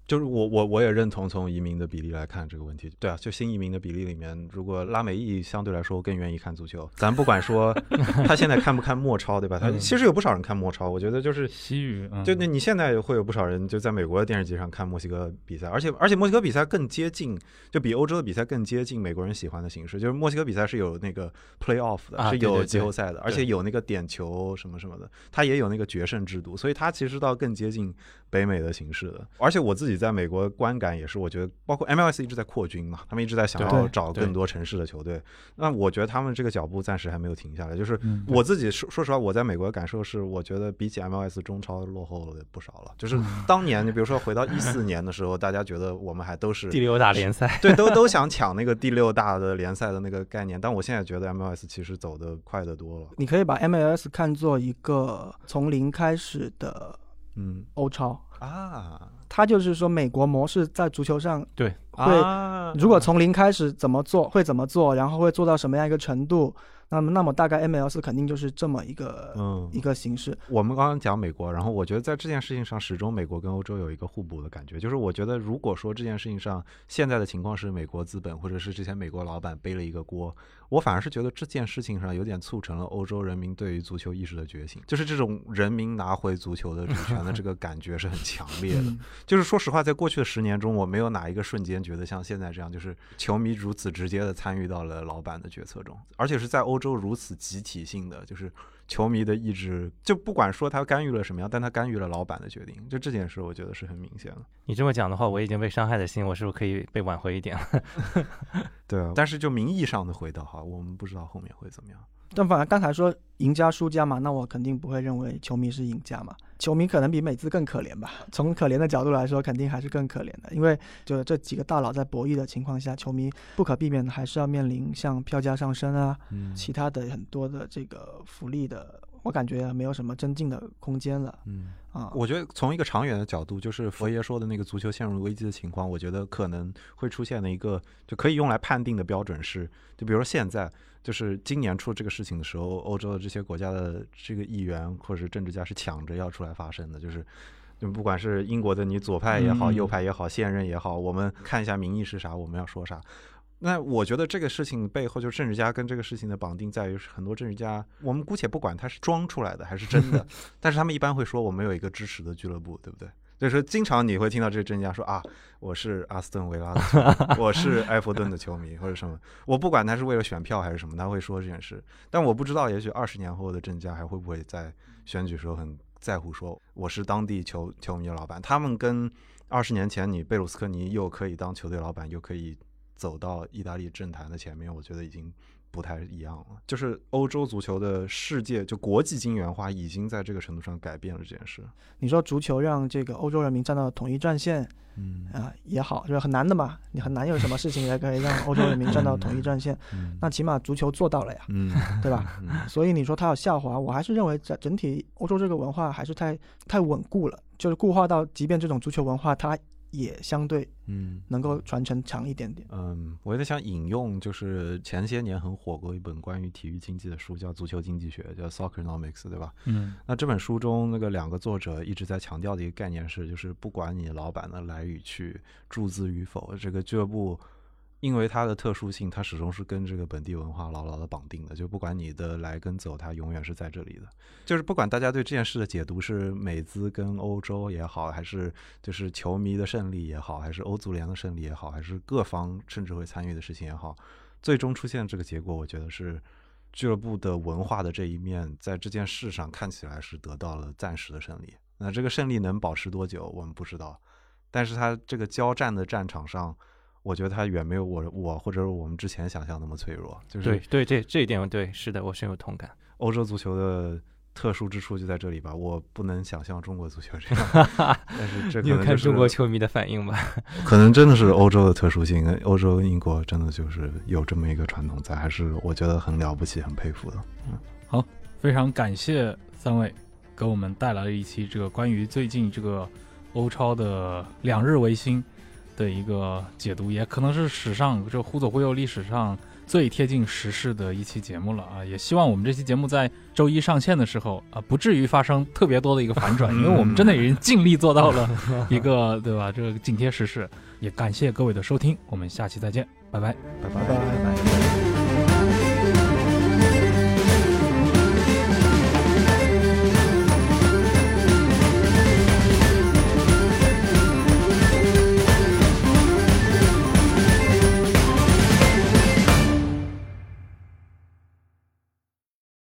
就是我我我也认同从移民的比例来看这个问题，对啊，就新移民的比例里面，如果拉美裔相对来说更愿意看足球，咱不管说 他现在看不看墨超，对吧？他其实有不少人看墨超，我觉得就是西语，就那你现在会有不少人就在美国的电视机上看墨西哥比赛，而且而且墨西哥比赛更接近，就比欧洲的比赛更接近美国人喜欢的形式，就是墨西哥比赛是有那个 play off 的，是有季后赛的，而且有那个点球什么什么的，它也有那个决胜制度，所以它其实倒更接近北美的形式的，而且我自己。在美国观感也是，我觉得包括 MLS 一直在扩军嘛，他们一直在想要找更多城市的球队。那我觉得他们这个脚步暂时还没有停下来。就是我自己说说实话，我在美国的感受是，我觉得比起 MLS 中超落后了不少了。就是当年你比如说回到一四年的时候，大家觉得我们还都是第六大联赛，对，都都想抢那个第六大的联赛的那个概念。但我现在觉得 MLS 其实走得快得多了。你可以把 MLS 看作一个从零开始的嗯欧超啊。他就是说，美国模式在足球上对会，如果从零开始怎么做，会怎么做，然后会做到什么样一个程度？那么那么大概 MLS 肯定就是这么一个、嗯一个形式。我们刚刚讲美国，然后我觉得在这件事情上，始终美国跟欧洲有一个互补的感觉。就是我觉得，如果说这件事情上现在的情况是美国资本或者是之前美国老板背了一个锅，我反而是觉得这件事情上有点促成了欧洲人民对于足球意识的觉醒，就是这种人民拿回足球的主权的这个感觉是很强烈的。嗯就是说实话，在过去的十年中，我没有哪一个瞬间觉得像现在这样，就是球迷如此直接的参与到了老板的决策中，而且是在欧洲如此集体性的，就是球迷的意志，就不管说他干预了什么样，但他干预了老板的决定，就这件事，我觉得是很明显的。你这么讲的话，我已经被伤害的心，我是不是可以被挽回一点了？对啊，但是就名义上的回到哈，我们不知道后面会怎么样。但反而刚才说赢家输家嘛，那我肯定不会认为球迷是赢家嘛。球迷可能比美资更可怜吧。从可怜的角度来说，肯定还是更可怜的，因为就这几个大佬在博弈的情况下，球迷不可避免的还是要面临像票价上升啊，嗯其他的很多的这个福利的，我感觉没有什么增进的空间了嗯。啊。我觉得从一个长远的角度，就是佛爷说的那个足球陷入危机的情况，我觉得可能会出现的一个就可以用来判定的标准是，就比如说现在，就是今年出这个事情的时候，欧洲的这些国家的这个议员或者是政治家是抢着要出来发声的，就是。就不管是英国的你左派也好，嗯右派也好，现任也好，我们看一下民意是啥，我们要说啥。那我觉得这个事情背后，就政治家跟这个事情的绑定在于，很多政治家，我们姑且不管他是装出来的还是真的，但是他们一般会说我们有一个支持的俱乐部，对不对？所以说经常你会听到这个政治家说啊，我是阿斯顿维拉，我是埃弗顿的球迷或者什么，我不管他是为了选票还是什么，他会说这件事。但我不知道，也许二十年后的政家还会不会在选举时候很在乎说我是当地球球迷老板？他们跟二十年前你贝鲁斯科尼又可以当球队老板，又可以走到意大利政坛的前面，我觉得已经不太一样了。就是欧洲足球的世界，就国际金元化已经在这个程度上改变了这件事。你说足球让这个欧洲人民站到统一战线嗯啊、也好，就是很难的嘛，你很难有什么事情也可以让欧洲人民站到统一战线，嗯那起码足球做到了呀。嗯，对吧？嗯所以你说它要下滑，我还是认为在整体欧洲这个文化还是太太稳固了，就是固化到，即便这种足球文化，它也相对嗯能够传承长一点点。嗯，我也在想引用，就是前些年很火过一本关于体育经济的书，叫《足球经济学》，叫《Soccernomics》，对吧？嗯那这本书中，那个两个作者一直在强调的一个概念是，就是不管你老板的来与去、注资与否，这个俱乐部因为它的特殊性，它始终是跟这个本地文化牢牢的绑定的。就不管你的来跟走，它永远是在这里的。就是不管大家对这件事的解读是美资跟欧洲也好，还是就是球迷的胜利也好，还是欧足联的胜利也好，还是各方甚至会参与的事情也好，最终出现这个结果，我觉得是俱乐部的文化的这一面，在这件事上看起来是得到了暂时的胜利。那这个胜利能保持多久，我们不知道。但是它这个交战的战场上，我觉得他远没有我我或者是我们之前想象那么脆弱。就是对对，这这一点对是的，我深有同感。欧洲足球的特殊之处就在这里吧，我不能想象中国足球这样，但是这看能就是中国球迷的反应吧？可能真的是欧洲的特殊性，欧洲英国真的就是有这么一个传统在，还是我觉得很了不起、很佩服的。嗯，好非常感谢三位给我们带来了一期这个关于最近这个欧超的两日维新的一个解读，也可能是史上这忽左忽右历史上最贴近时事的一期节目了啊！也希望我们这期节目在周一上线的时候啊，不至于发生特别多的一个反转，因为我们真的已经尽力做到了一个对吧？这个紧贴时事，也 感谢各位的收听，我们下期再见，拜拜。拜拜拜。